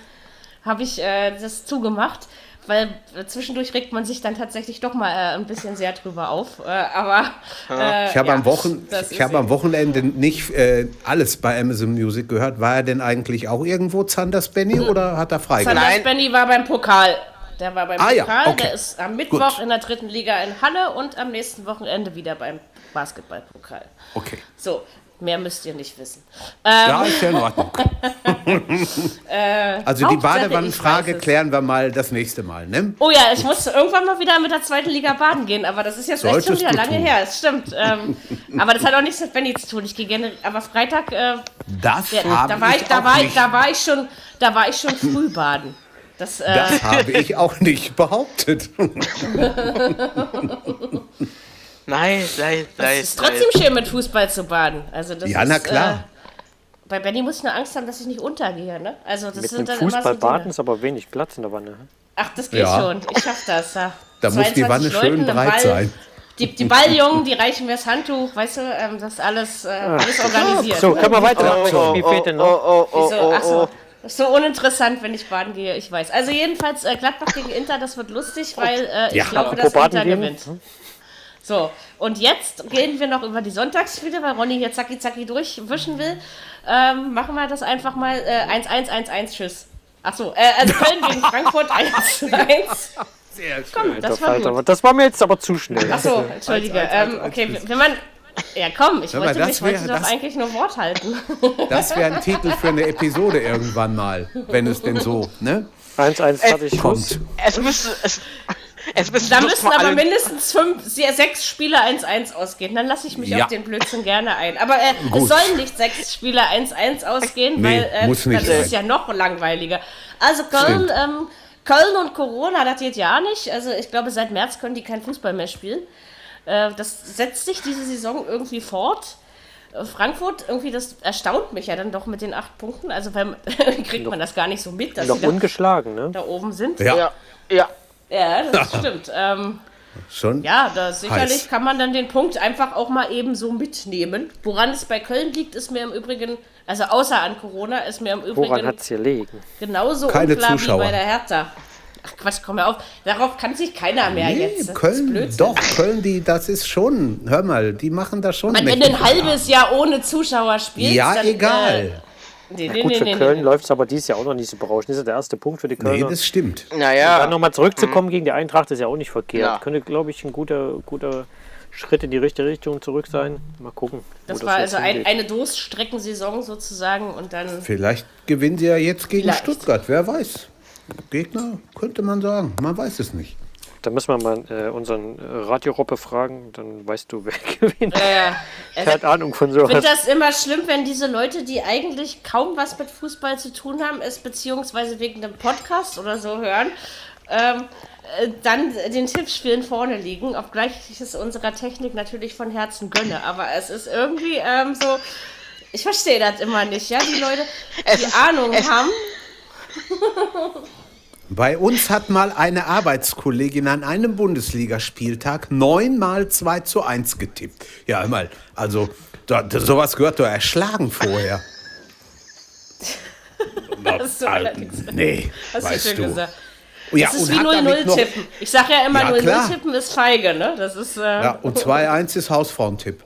B: habe ich äh, das zugemacht, weil äh, zwischendurch regt man sich dann tatsächlich doch mal äh, ein bisschen sehr drüber auf. Äh, aber äh,
D: ich habe
B: ja,
D: am, Wochen, ich hab am Wochenende nicht äh, alles bei Amazon Music gehört. War er denn eigentlich auch irgendwo Zanders Benny oder hat er freigelassen?
B: Sanders
C: Nein.
B: Benny war beim Pokal. Der war beim
D: Ah, ja,
B: Pokal,
D: okay.
B: der ist am Mittwoch
D: Gut.
B: in der dritten Liga in Halle und am nächsten Wochenende wieder beim Basketballpokal.
D: Okay.
B: So, mehr müsst ihr nicht wissen. Ähm,
D: Ja, ist ja in Ordnung. [laughs] also die
B: Hauptsache, ich
D: Badewannenfrage
B: es.
D: klären wir mal das nächste Mal, ne?
B: Oh ja, ich muss irgendwann mal wieder mit der zweiten Liga baden gehen, aber das ist jetzt echt schon
D: Solltest
B: wieder lange
D: tun.
B: her. Das stimmt. Ähm, aber das hat auch nichts mit Benny zu tun. Ich gehe gerne, aber Freitag, äh,
D: Das
B: ja, da war ich, da war ich, da war ich schon, da war ich schon früh baden. Das, äh,
D: Das habe ich auch nicht behauptet.
C: nein, nein,
B: das
C: nein.
B: ist trotzdem schön mit Fußball zu baden. Also das
D: Ja,
B: ist,
D: na klar.
B: Äh, bei Benny muss ich nur Angst haben, dass ich nicht untergehe. Ne? Also das
E: mit
B: sind dann immer so
E: Fußball
B: Dinge.
E: baden ist aber wenig Platz in der Wanne.
B: Ach, das geht
D: Ja.
B: schon. Ich schaff das. Ja. [laughs]
D: Da muss die
B: 22
D: Wanne schön
B: Leute,
D: breit
B: Ball,
D: sein.
B: Die, die Balljungen, die reichen mir das Handtuch, weißt du, ähm, das ist alles, äh, alles organisiert.
E: So, können wir weiter.
C: Oh,
E: Wie
C: oh, oh,
E: noch?
C: oh, oh,
B: Wieso?
C: oh,
B: Ach so.
C: oh.
B: Ist so uninteressant, wenn ich baden gehe, ich weiß. Also jedenfalls äh, Gladbach gegen Inter, das wird lustig, weil äh, ich
D: Ja.
B: glaube, dass Inter
E: baden gehen.
B: gewinnt. So, und jetzt gehen wir noch über die Sonntagsspiele, weil Ronny hier zacki zacki durchwischen will. Ähm, machen wir das einfach mal äh, 1-1-1-1, tschüss. Ach so, äh, also [laughs] Köln gegen Frankfurt 1-1. Komm, das
E: Das,
B: war
E: Alter, das war mir jetzt aber zu schnell.
B: Ach so, entschuldige. Ähm, okay, wenn man... Ja, komm, ich
D: Hör mal,
B: wollte,
D: das
B: ich wollte
D: wär-
B: doch
D: das-
B: eigentlich nur Wort halten. [laughs]
D: Das wäre ein Titel für eine Episode irgendwann mal, wenn es denn so, ne?
E: 1-1 fertig, Schluss.
D: Kommt.
C: Es müsste, es, es müsste
B: Da müssen aber mindestens fünf, se- sechs Spiele 1-1 ausgehen. Dann lasse ich mich
D: Ja.
B: auf den Blödsinn gerne ein. Aber äh, es sollen nicht sechs Spiele 1-1 ausgehen,
D: Nee,
B: weil äh,
D: muss nicht
B: dann ist
D: sein.
B: ja noch langweiliger. Also Köln, ähm, Köln und Corona, das geht ja nicht. Also ich glaube, seit März können die keinen Fußball mehr spielen. Äh, das setzt sich diese Saison irgendwie fort. Äh, Frankfurt, irgendwie, das erstaunt mich ja dann doch mit den acht Punkten. Also weil, [laughs] kriegt man das gar nicht so mit, dass
E: Noch
B: sie da,
E: ungeschlagen, ne?
B: da oben sind.
D: Ja,
C: Ja, ja.
B: Ja, das stimmt. Ähm,
D: schon.
B: ja, da sicherlich
D: Heiß.
B: kann man dann den Punkt einfach auch mal eben so mitnehmen. Woran es bei Köln liegt, ist mir im Übrigen, also außer an Corona, ist mir im
E: Woran
B: Übrigen
E: hat es hier liegen?
B: genauso
D: Keine
B: unklar
D: Zuschauer.
B: wie bei der Hertha. Ach Quatsch, komm mal auf. Darauf kann sich keiner mehr
D: Nee,
B: jetzt. Das
D: Köln, doch, Köln, die, das ist schon, hör mal, die machen da schon
B: Man, wenn du ein halbes Jahr ohne Zuschauer spielst,
D: Ja,
B: dann,
D: egal.
B: Äh, nee, nee,
E: Gut,
B: nee,
E: für
B: nee,
E: Köln
B: nee.
E: läuft es aber dieses Jahr auch noch nicht so berauschend. Das ist ja der erste Punkt für die
D: Nee,
E: Kölner.
D: das stimmt.
C: Naja.
E: Dann nochmal zurückzukommen gegen die Eintracht ist ja auch nicht verkehrt.
C: Ja.
E: Könnte, glaube ich, ein guter, guter Schritt in die richtige Richtung zurück sein. Mal gucken.
B: Das war
E: jetzt
B: also ein, eine Durststreckensaison sozusagen und dann.
D: Vielleicht gewinnen sie ja jetzt gegen
B: Vielleicht.
D: Stuttgart, wer weiß. Gegner, könnte man sagen. Man weiß es nicht.
E: Da müssen wir mal äh, unseren Radio-Roppe fragen, dann weißt du, [laughs] wer gewinnt.
B: Äh,
E: Er hat Ahnung von
B: Ich finde
E: sowas.
B: das immer schlimm, wenn diese Leute, die eigentlich kaum was mit Fußball zu tun haben, es beziehungsweise wegen einem Podcast oder so hören, ähm, äh, dann den Tippspielen vorne liegen, obgleich ich es unserer Technik natürlich von Herzen gönne. Aber es ist irgendwie ähm, so, ich verstehe das immer nicht, ja, die Leute,
C: Es
B: die
C: ist-
B: Ahnung
C: es-
B: haben. [laughs]
D: Bei uns hat mal eine Arbeitskollegin an einem Bundesligaspieltag neunmal 2 zu 1 getippt. Ja, hör mal, also da, da, sowas gehört doch erschlagen vorher.
B: Hast du allerdings-
D: nee,
B: Hast du
D: weißt
B: schön
D: du.
B: gesagt.
D: Ja,
B: Das ist wie
D: hat damit
B: 0-0
D: noch-
B: tippen. Ich sage ja immer,
D: Ja,
B: 0-0
D: klar.
B: tippen ist feige, ne? Das ist. Äh,
D: Ja, und 2-1 ist Hausfrauentipp.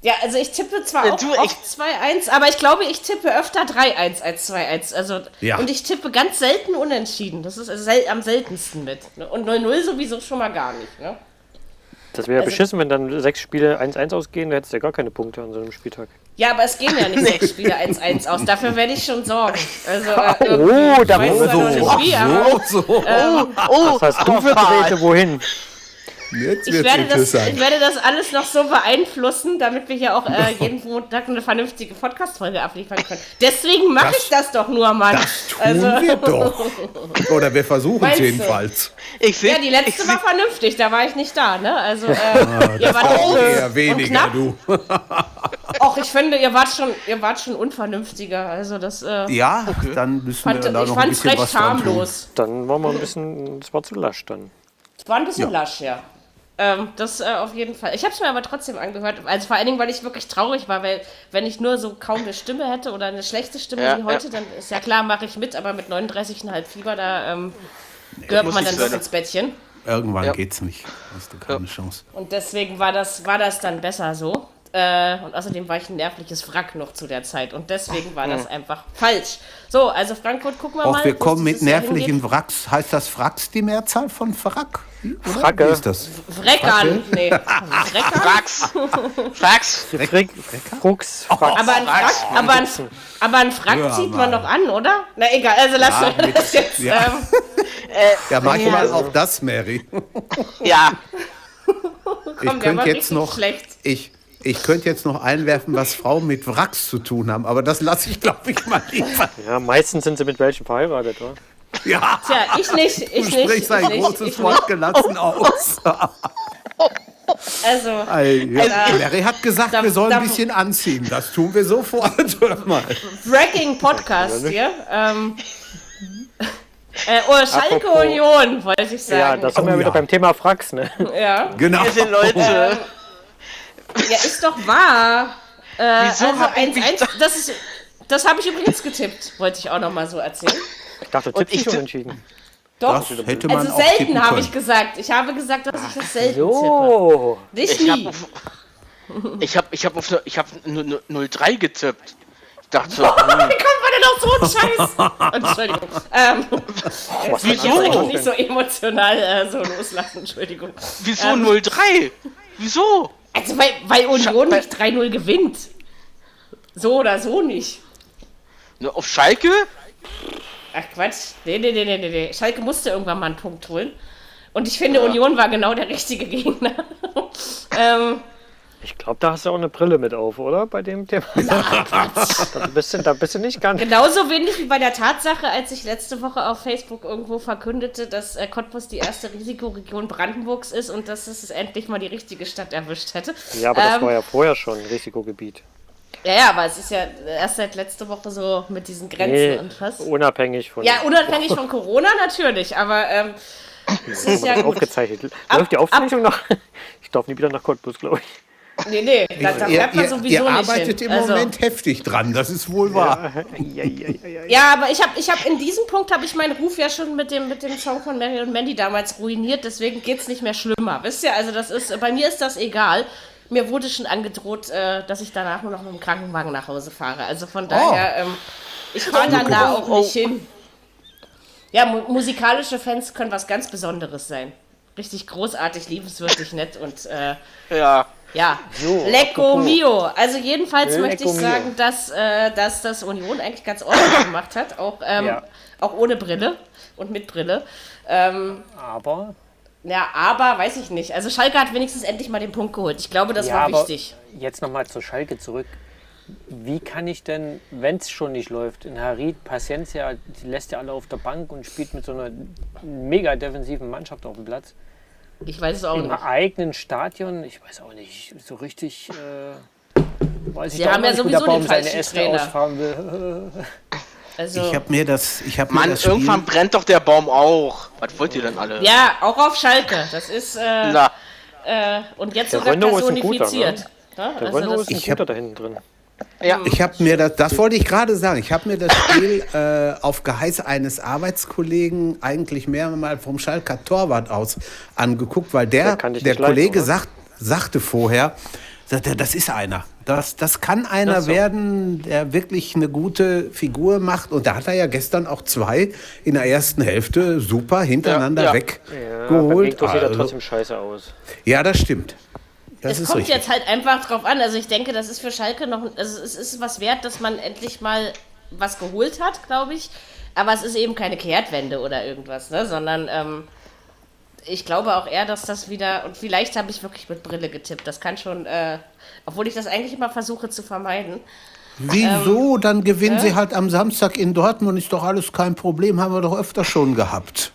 B: Ja, also ich tippe zwar
C: Ja,
B: auch
C: du,
B: oft 2-1, aber ich glaube, ich tippe öfter 3-1 als 2-1. Also,
D: Ja.
B: Und ich tippe ganz selten unentschieden. Das ist also sel am seltensten mit. ne? Und 0-0 sowieso schon mal gar nicht. Ne?
E: Das wäre
B: also-
E: beschissen, wenn dann sechs Spiele 1-1 ausgehen, da hättest du ja gar keine Punkte an so einem Spieltag.
B: Ja, aber es gehen ja nicht [laughs] sechs Spiele 1-1 aus. Dafür werde ich schon sorgen. Also, äh,
E: Oh, da muss
B: zwar noch
E: so.
B: nicht wie, aber
D: so.
C: Oh,
E: Was hast du für Drähte wohin?
D: Jetzt
B: Ich werde, das, ich werde das alles noch so beeinflussen, damit wir hier auch äh, jeden Montag eine vernünftige Podcast-Folge abliefern können. Deswegen mache ich das doch nur, Mann.
D: das tun wir doch. [laughs] Oder wir versuchen es jedenfalls.
C: Ich sehe
B: ja, die letzte
C: ich
B: war vernünftig, da war ich nicht da, ne? Also, äh, [laughs] ihr wart
D: Auch eher weniger,
B: knapp.
D: du. [laughs]
B: Och, ich finde, ihr wart schon, ihr wart schon unvernünftiger. Also das äh,
D: Ja, dann müssen
B: fand,
D: wir da
B: ich
D: noch ein
B: fand es
D: bisschen was
B: recht
D: dran tun.
B: harmlos.
E: Dann waren wir ein bisschen, das war zu lasch dann.
B: Es war ein bisschen
D: Ja.
B: lasch, ja. Ähm, das äh, auf jeden Fall. Ich habe es mir aber trotzdem angehört. Also vor allen Dingen, weil ich wirklich traurig war, weil wenn ich nur so kaum eine Stimme hätte oder eine schlechte Stimme
C: Ja,
B: wie heute, dann ist ja klar, mache ich mit, aber mit 39,5 Fieber, da ähm, gehört man dann doch ins Bettchen.
D: Irgendwann
C: Ja.
D: geht's nicht. Hast du keine Chance.
B: Und deswegen war das, war das dann besser so. Äh, und außerdem war ich ein nervliches Wrack noch zu der Zeit. Und deswegen war das einfach falsch. So, also Frankfurt, gucken wir mal.
D: Auch wir kommen mit nervlichen. Wracks. Heißt das Wracks die Mehrzahl von Wrack?
E: Fracke.
D: Wie ist das?
B: Wreckern. Nee. [laughs]
C: Frax. Frax.
E: Frick, Fuchs, Frack.
B: Aber ein Frack, aber ein, aber ein Frack
D: Ja,
B: zieht man
D: Mann.
B: doch an, oder? Na egal, also lass
D: Ja, mit-
B: das jetzt.
D: ja.
B: Ähm, [laughs]
D: Ja, manchmal auch das, Mary.
C: Ja. [laughs]
D: Ich
B: komm, war
D: könnte jetzt noch,
B: schlecht.
D: ich, ich könnte jetzt noch einwerfen, was Frauen mit Wracks zu tun haben, aber das lasse ich, glaube ich, mal lieber.
E: Ja, meistens sind sie mit welchen verheiratet, oder?
D: Ja,
B: Tja, ich nicht, ich
D: du
B: nicht.
D: sprichst ein
B: ich nicht,
D: großes Wort gelassen aus.
B: Also,
D: ja. Mary hat gesagt,
B: Da-
D: wir sollen
B: da-
D: ein bisschen anziehen. Das tun wir sofort. [laughs]
B: Wrecking Podcast hier. Ähm, [laughs] äh, oh, Schalke
E: Apropos-
B: Union, wollte ich sagen.
E: Ja, das sind wir
D: Oh,
E: wieder
D: ja.
E: beim Thema Fracks, ne?
B: ja.
D: Genau.
C: Wir sind Leute.
B: ja, ist doch wahr. Äh,
C: Wieso
B: also
C: hab ich
B: 1-1, das ist. Das habe ich übrigens getippt, wollte ich auch noch mal so erzählen.
E: Ich dachte, tippst
C: ich
E: nicht
C: tipp-
E: unentschieden.
B: Doch,
D: Das hätte man
B: also
D: auch tippen
B: selten habe ich gesagt. Ich habe gesagt, dass ich das selten tippe.
E: So.
B: Nicht
C: Ich
B: nie.
C: habe auf, [laughs] ich hab, ich hab auf ne- ich hab nu- nu- 03 getippt. Ich dachte so, [laughs] hm,
B: Wie kommt man denn auf so einen Scheiß? [laughs] Entschuldigung. Ähm,
E: Was
B: ich
C: Wieso?
B: will nicht so emotional äh, so loslassen, Entschuldigung.
C: wieso
B: Ähm.
C: 03? Wieso?
B: Also, weil, weil Union nicht 3-0 gewinnt. So oder so nicht.
C: Ne, Auf Schalke?
B: Ach Quatsch. Nee, nee, nee, nee, nee. Schalke musste irgendwann mal einen Punkt holen. Und ich finde, Union war genau der richtige Gegner. [laughs] ähm,
E: Ich glaube, da hast du auch eine Brille mit auf, oder? Bei dem Thema. [laughs] da, bist du, da bist du nicht ganz.
B: genauso wenig wie bei der Tatsache, als ich letzte Woche auf Facebook irgendwo verkündete, dass äh, Cottbus die erste Risikoregion Brandenburgs ist und dass es endlich mal die richtige Stadt erwischt hätte.
E: Ja, aber das
B: Ähm,
E: war ja vorher schon ein Risikogebiet.
B: Ja, ja, aber es ist ja erst seit letzter Woche so mit diesen Grenzen
E: Nee,
B: und was.
E: unabhängig von.
B: Ja, unabhängig von Corona natürlich, aber ähm, es ist ja [laughs] gut.
E: aufgezeichnet.
B: Ab-
E: Läuft die Aufzeichnung noch? [laughs] Ich darf nie wieder nach Cottbus, glaube ich.
B: Nee, nee, da, da
D: Ihr,
B: bleibt man
D: ihr,
B: sowieso
D: ihr
B: nicht
D: arbeitet
B: hin.
D: im
B: Also-
D: Moment heftig dran, das ist wohl wahr.
E: Ja, ja, ja, ja.
B: Ja, aber ich habe ich hab in diesem Punkt habe ich meinen Ruf ja schon mit dem, mit dem Song von Mary und Mandy damals ruiniert, deswegen geht's nicht mehr schlimmer. Wisst ihr, also das ist, bei mir ist das egal. Mir wurde schon angedroht, äh, dass ich danach nur noch mit dem Krankenwagen nach Hause fahre. Also von daher, ähm, ich fahre dann da auch nicht hin. Ja, mu musikalische Fans können was ganz Besonderes sein. Richtig großartig, liebenswürdig, nett und äh,
C: Ja.
B: ja,
E: So,
B: Lecco
E: apropos.
B: Mio. Also jedenfalls
E: Lecco
B: möchte ich sagen, dass, äh, dass das Union eigentlich ganz ordentlich gemacht hat, auch, ähm,
E: Ja.
B: auch ohne Brille und mit Brille. Ähm,
E: Aber.
B: Ja, aber weiß ich nicht. Also Schalke hat wenigstens endlich mal den Punkt geholt. Ich glaube, das
E: ja,
B: war
E: aber
B: wichtig.
E: Jetzt nochmal zur Schalke zurück. Wie kann ich denn, wenn es schon nicht läuft, in Harid Paciencia, die lässt ja alle auf der Bank und spielt mit so einer mega defensiven Mannschaft auf dem Platz.
B: Ich weiß es auch
E: Im
B: nicht.
E: eigenen Stadion, ich weiß auch nicht, so richtig. Äh, weiß
B: Sie
E: ich
B: haben ja
E: nicht, wie
B: sowieso
E: der Baum
B: den
E: seine
B: falschen
E: Äste
B: Trainer.
E: ausfahren will. [laughs]
B: Also,
D: Ich habe mir das, ich habe mir
C: Mann,
D: das Spiel,
C: irgendwann brennt doch der Baum auch. Was wollt ihr denn alle?
B: ja, auch auf Schalke. Das ist, äh,
C: Na,
B: äh, und jetzt
E: Der
B: sogar
E: ist ein guter,
B: personifiziert. Ne?
E: Der
B: Also
E: ist ein
D: Ich hab-
E: guter da hinten drin.
C: ja.
D: Ich habe mir das, das wollte ich gerade sagen. Ich habe mir das Spiel äh, auf Geheiß eines Arbeitskollegen eigentlich mehrmal vom Schalker Torwart aus angeguckt, weil der,
E: Der
D: der
E: leiden,
D: Kollege
E: oder?
D: sagt, sagte vorher, sagt er, das ist einer. Das, das kann einer
E: Ach so.
D: werden, der wirklich eine gute Figur macht. Und da hat er ja gestern auch zwei in der ersten Hälfte super hintereinander
C: Ja, ja.
E: Ja,
D: weggeholt.
E: Gegner sieht er
D: Also,
E: trotzdem scheiße aus.
D: ja, das stimmt. Das
B: es
D: ist
B: kommt
D: richtig.
B: jetzt halt einfach drauf an. Also ich denke, das ist für Schalke noch, also es ist was wert, dass man endlich mal was geholt hat, glaube ich. Aber es ist eben keine Kehrtwende oder irgendwas, ne? sondern ähm, ich glaube auch eher, dass das wieder, und vielleicht habe ich wirklich mit Brille getippt, das kann schon, äh, obwohl ich das eigentlich immer versuche zu vermeiden.
D: Wieso?
B: Ähm,
D: Dann gewinnen sie halt am Samstag in Dortmund, ist doch alles kein Problem, haben wir doch öfter schon gehabt.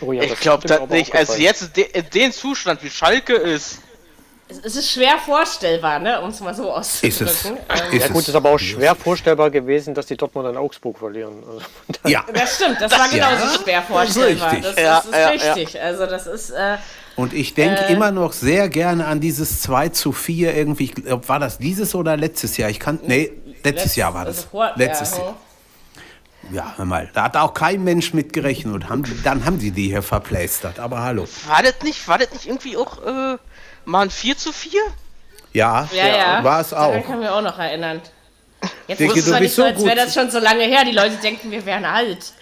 E: Oh ja,
C: Ich glaube das nicht. Also jetzt de- in den Zustand, wie Schalke ist.
B: Es, ist schwer vorstellbar, ne, um es mal so auszudrücken.
D: Ist es.
B: Ähm,
D: Ist
E: Ja gut,
D: es.
E: ist aber auch schwer vorstellbar gewesen, dass die Dortmund in Augsburg verlieren. Also,
D: Ja.
B: Das stimmt, das war genauso
D: Ja,
B: schwer vorstellbar.
D: richtig.
B: Das,
C: Ja,
B: das ist
C: ja,
B: richtig. Also das ist, äh,
D: Und ich denke
B: Äh.
D: immer noch sehr gerne an dieses 2 zu 4 irgendwie. Ich glaub, War das dieses oder letztes Jahr? Ich kann. Nee, letztes Jahr war das.
B: also vor-
D: letztes
B: ja,
D: Jahr. Ja, hör mal, da hat auch kein Mensch mit gerechnet. Und haben, dann haben sie die hier verplästert. Aber hallo.
C: War das nicht, war das nicht irgendwie auch äh, mal ein 4 zu 4?
D: Ja,
B: Ja, ja.
D: war es
B: Daran
D: auch.
B: kann ich mich auch noch erinnern. Jetzt
D: Vicky,
B: ist es nicht so,
D: so
B: als wäre das schon so lange her. Die Leute denken, wir wären alt.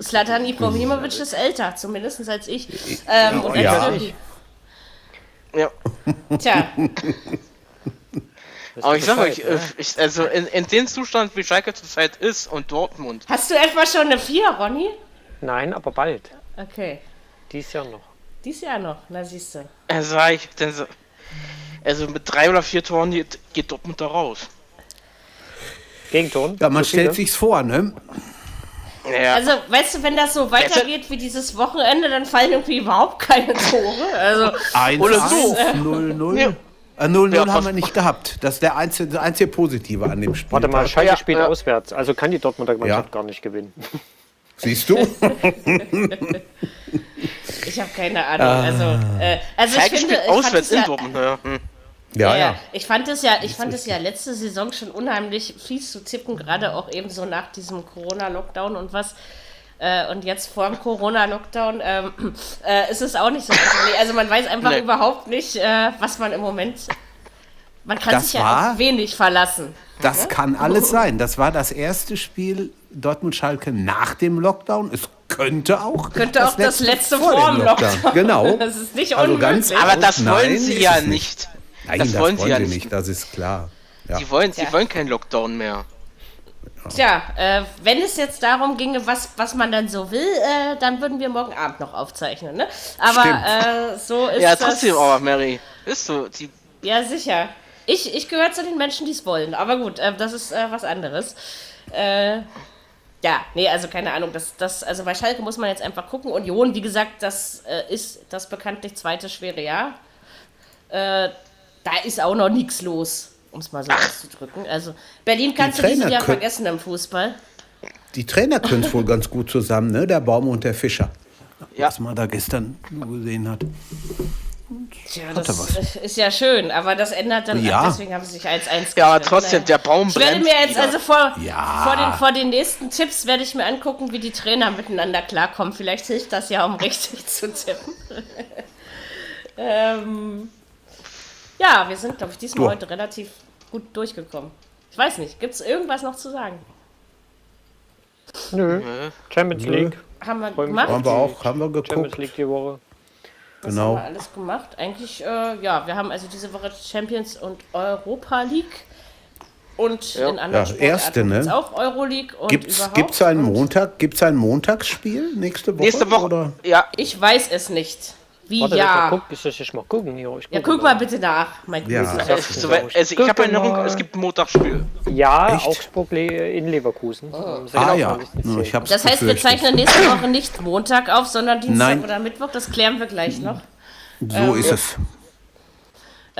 B: Slatan Ibrahimovic ist älter, zumindest als ich. Ähm, und
D: Ja.
B: natürlich-
C: Ja.
B: Tja, [laughs]
C: Aber ich sag euch,
E: Bescheid,
C: äh, ich, also in, in dem Zustand, wie Schalke zurzeit ist und Dortmund.
B: hast du etwa schon eine 4, Ronny?
E: Nein, aber bald.
B: Okay,
E: Dies Jahr noch.
B: Dies Jahr noch, na siehst du.
C: Also sag ich, denn so, also mit drei oder vier Toren geht, geht Dortmund da raus.
E: Gegenton?
D: Ja, man
E: So
D: stellt sich's vor, ne?
C: Ja.
B: Also, weißt du, wenn das so weitergeht wie dieses Wochenende, dann fallen irgendwie überhaupt keine Tore. Also,
D: 1
C: Oder so.
D: 0 0
C: Ja.
D: Äh, 0
C: Ja,
D: 0 haben wir nicht gehabt. Das ist der einzige, das einzige Positive an dem Spiel.
E: Warte mal, Schalke
C: Ja,
E: spielt
C: ja.
E: auswärts. Also kann die Dortmunder Mannschaft
D: Ja.
E: gar nicht gewinnen.
D: Siehst du? [laughs]
B: ich habe keine Ahnung. Also, äh, also ich finde, ich fand
C: auswärts
B: es
C: in
B: ja,
C: Dortmund. Ja. Hm.
D: ja,
B: Ja,
D: ja.
B: Ich fand es ja, ich fand es ja letzte Saison schon unheimlich fies zu tippen, gerade auch eben so nach diesem Corona-Lockdown und was. Äh, und jetzt vor dem Corona-Lockdown ähm, äh, ist es auch nicht so. Also man weiß einfach
C: Nee.
B: überhaupt nicht, äh, was man im Moment. Man kann
D: Das
B: sich ja
D: war-
B: auf wenig verlassen.
D: Das kann alles sein. Das war das erste Spiel Dortmund-Schalke nach dem Lockdown. Es könnte auch
B: Könnte auch das letzte vor dem Lockdown. [laughs]
D: Genau. [laughs]
B: Das ist nicht
D: Also
B: unmöglich.
D: ganz-
C: Aber das
D: Nein,
C: wollen sie
D: ist
C: ja
D: es nicht.
C: nicht.
D: Nein,
C: das wollen sie ja nicht.
D: nicht. Das ist klar. Ja.
C: Sie wollen, sie
B: Tja.
C: wollen keinen Lockdown mehr.
B: Tja, äh, wenn es jetzt darum ginge, was, was man dann so will, äh, dann würden wir morgen Abend noch aufzeichnen, ne? Aber äh, so ist
C: Ja,
B: das.
C: trotzdem, aber Mary. Ist so. Die,
B: Ja, sicher. Ich, ich gehöre zu den Menschen, die es wollen. Aber gut, äh, das ist äh, was anderes. Äh, ja, nee, also keine Ahnung. Das, das, also bei Schalke muss man jetzt einfach gucken. Union, wie gesagt, das äh, ist das bekanntlich zweite schwere Jahr. Äh, da ist auch noch nichts los, um es mal so auszudrücken. Also Berlin kannst du dieses Jahr vergessen im Fußball.
D: Die Trainer können es wohl ganz gut zusammen, ne? Der Baum und der Fischer.
C: Ja.
D: Was man da gestern gesehen hat.
B: Tja,
D: Hat
B: das ist ja schön, aber das ändert dann,
D: Ja.
B: deswegen haben sie sich 1-1
C: ja, aber
B: gestellt.
C: trotzdem,
B: Naja.
C: der Baum
B: Ich werde
C: brennt.
B: mir jetzt
C: wieder.
B: also vor,
D: Ja.
B: vor, den, vor den nächsten Tipps werde ich mir angucken, wie die Trainer miteinander klarkommen. Vielleicht hilft das ja, um [laughs] richtig zu tippen. [laughs] ähm, ja, wir sind, glaube ich, diesmal
D: Du.
B: heute relativ gut durchgekommen. Ich weiß nicht, gibt es irgendwas noch zu sagen?
E: Nö. Champions
D: Nö.
E: League.
B: Haben wir gemacht?
D: Haben wir auch, haben wir
E: Champions
D: geguckt.
E: League die Woche.
B: Das
D: Genau.
B: haben wir alles gemacht. Eigentlich, äh, ja, wir haben also diese Woche Champions und Europa League. Und in anderen
D: Ja, erste, ne?
B: auch Euroleague und
D: Gibt's,
B: überhaupt.
D: gibt's einen Montag, gibt's ein Montagsspiel nächste Woche?
C: Nächste Woche.
D: Oder?
C: Ja,
B: Ich weiß es nicht. Wie
E: Warte,
B: ja?
E: ich, guck, ich, ich mal gucken hier. Ich
B: Ja,
E: gucke
B: guck mal bitte nach, mein
D: Ja.
C: So, also ich habe eine Erinnerung, es gibt ein Montagsspiel.
E: Ja,
D: Echt?
E: Augsburg in Leverkusen. Am
D: Ah ja,
E: 26.10.
D: ich hab's
B: Das heißt, wir zeichnen nächste Woche nicht Montag auf, sondern Dienstag
D: Nein.
B: oder Mittwoch. Das klären wir gleich noch.
D: So ist es.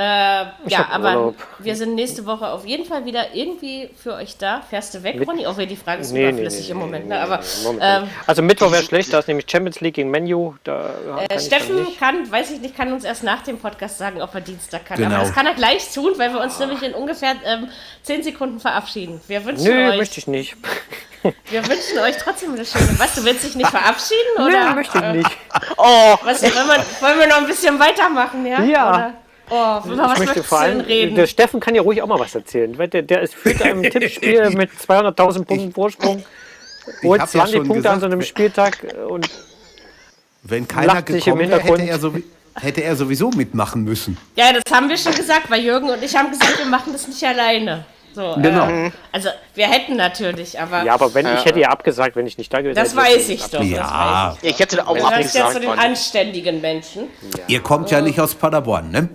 B: Äh, ja, aber
E: Urlaub.
B: wir sind nächste Woche auf jeden Fall wieder irgendwie für euch da. Fährst du weg,
E: Mit-
B: Ronny? Auch wenn die Frage ist
E: Nee, nee,
B: überflüssig
E: nee,
B: im
E: nee,
B: Moment.
E: nee,
B: ne? Aber
E: nee,
B: ähm,
E: also Mittwoch wäre schlecht, da ist nämlich Champions League gegen Menu. Da kann
B: Äh,
E: ich dann
B: Steffen kann, weiß ich nicht, kann uns erst nach dem Podcast sagen, ob er Dienstag kann.
D: Genau.
B: Aber das kann er gleich tun, weil wir uns nämlich in ungefähr ähm, 10 Sekunden verabschieden. Wir wünschen,
E: Nö,
B: euch,
E: möchte ich nicht. [laughs]
B: wir wünschen euch trotzdem eine schöne. Was, du willst dich nicht verabschieden? Oder?
E: Nö, möchte ich nicht. [laughs]
C: Oh,
B: Was, wollen, wir, wollen wir noch ein bisschen weitermachen, ja?
E: Ja.
B: Oder? Oh, über was
E: Ich möchte vor
B: du
E: allem,
B: reden?
E: der Steffen kann ja ruhig auch mal was erzählen. Der, der ist führt [laughs] im Tippspiel mit 200.000 Punkten Vorsprung. Holt
D: hab ja
E: 20
D: schon
E: Punkte an
D: gesagt,
E: so einem Spieltag äh, und
D: Wenn keiner
E: lacht sich im
D: gekommen wäre, hätte er, sowie- hätte er sowieso mitmachen müssen.
B: Ja, das haben wir schon gesagt, weil Jürgen und ich haben gesagt, wir machen das nicht alleine. So,
D: Genau.
B: Äh, also wir hätten natürlich, aber
E: Ja, aber wenn ich hätte ja abgesagt, wenn ich nicht da gewesen
B: das
E: wäre.
B: weiß ich doch.
D: Ja,
B: Das weiß ich.
C: Ich hätte auch
B: Du gehörst ja
C: abgesagt.
B: zu den anständigen Menschen.
D: ihr kommt ja nicht aus Paderborn, ne?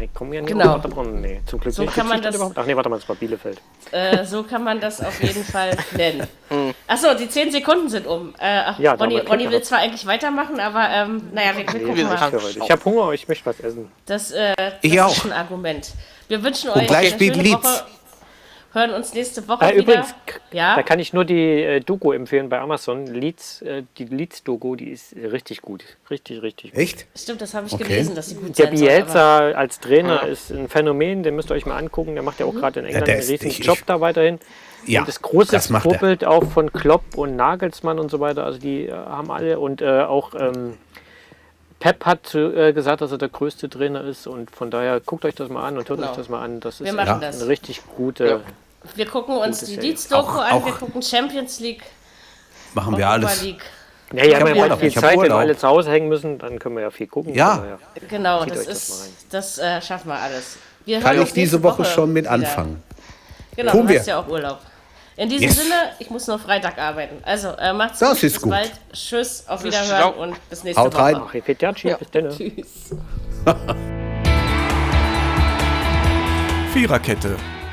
E: Ich komme ja nicht
B: Genau.
E: Nee, zum Glück
B: So
E: nicht.
B: kann man [laughs] das-
E: überhaupt? Ach nee, warte mal, das war Bielefeld.
B: Äh, so kann man das auf jeden [laughs] Fall nennen.
C: Hm.
B: Achso, die 10 Sekunden sind um. Äh, ach,
E: Ja,
B: Ronny,
E: Glück
B: will zwar eigentlich weitermachen, aber ähm, naja, wir, wir gucken mal.
E: Ich habe Hunger, ich möchte was essen.
B: Das, äh, das
D: Ich
B: ist
D: auch.
B: ein Argument. Wir wünschen
D: Und
B: euch
D: gleich
B: eine schöne. Woche. Hören uns nächste Woche
E: Äh,
B: wieder.
E: übrigens,
B: ja,
E: da kann ich nur die äh, Doku empfehlen bei Amazon. Leeds, äh, die Leeds-Doku, die ist richtig gut. Richtig, richtig gut.
D: Echt?
B: stimmt, das habe ich
D: Okay.
B: gelesen, dass sie gut
E: Der
B: sein soll. aber-
E: Bielsa als Trainer ist ein Phänomen, den müsst ihr euch mal angucken. Der macht ja auch gerade in England
D: der
E: einen
D: ich-
E: Job
D: ich-
E: da weiterhin.
D: Ja,
E: und das große
D: das macht er.
E: Vorbild auch von Klopp und Nagelsmann und so weiter. Also die äh, haben alle und äh, auch ähm, Pep hat äh, gesagt, dass er der größte Trainer ist und von daher guckt euch das mal an und hört
B: Genau.
E: euch das mal an. Das ist
B: Wir machen
E: echt
B: das.
E: eine richtig gute.
B: Wir gucken uns
E: Gute
B: die. Leeds-Doku an, wir gucken Champions League,
D: Machen wir alles.
B: League.
E: Ja, ja,
D: hab
E: wir viel Zeit, wenn wir alle zu Hause hängen müssen, dann können wir ja viel gucken.
D: Ja.
E: Daher.
B: Genau,
E: Zieht
B: das ist, das äh, schaffen wir alles. Wir
D: Kann ich diese
B: nächste
D: Woche schon mit
B: wieder.
D: anfangen?
B: Genau,
D: Tun
B: du
D: wir.
B: hast ja auch Urlaub. In diesem
D: Yes.
B: Sinne, ich muss nur Freitag arbeiten. Also, äh, macht's
D: Das
B: gut,
D: ist
B: bis
D: gut.
B: bald. Tschüss, auf Wiederhören
C: ciao.
B: und bis nächste
D: Haut
B: Woche.
D: rein.
E: Fetiaci, bis dann.
B: Tschüss. [laughs]
A: Viererkette,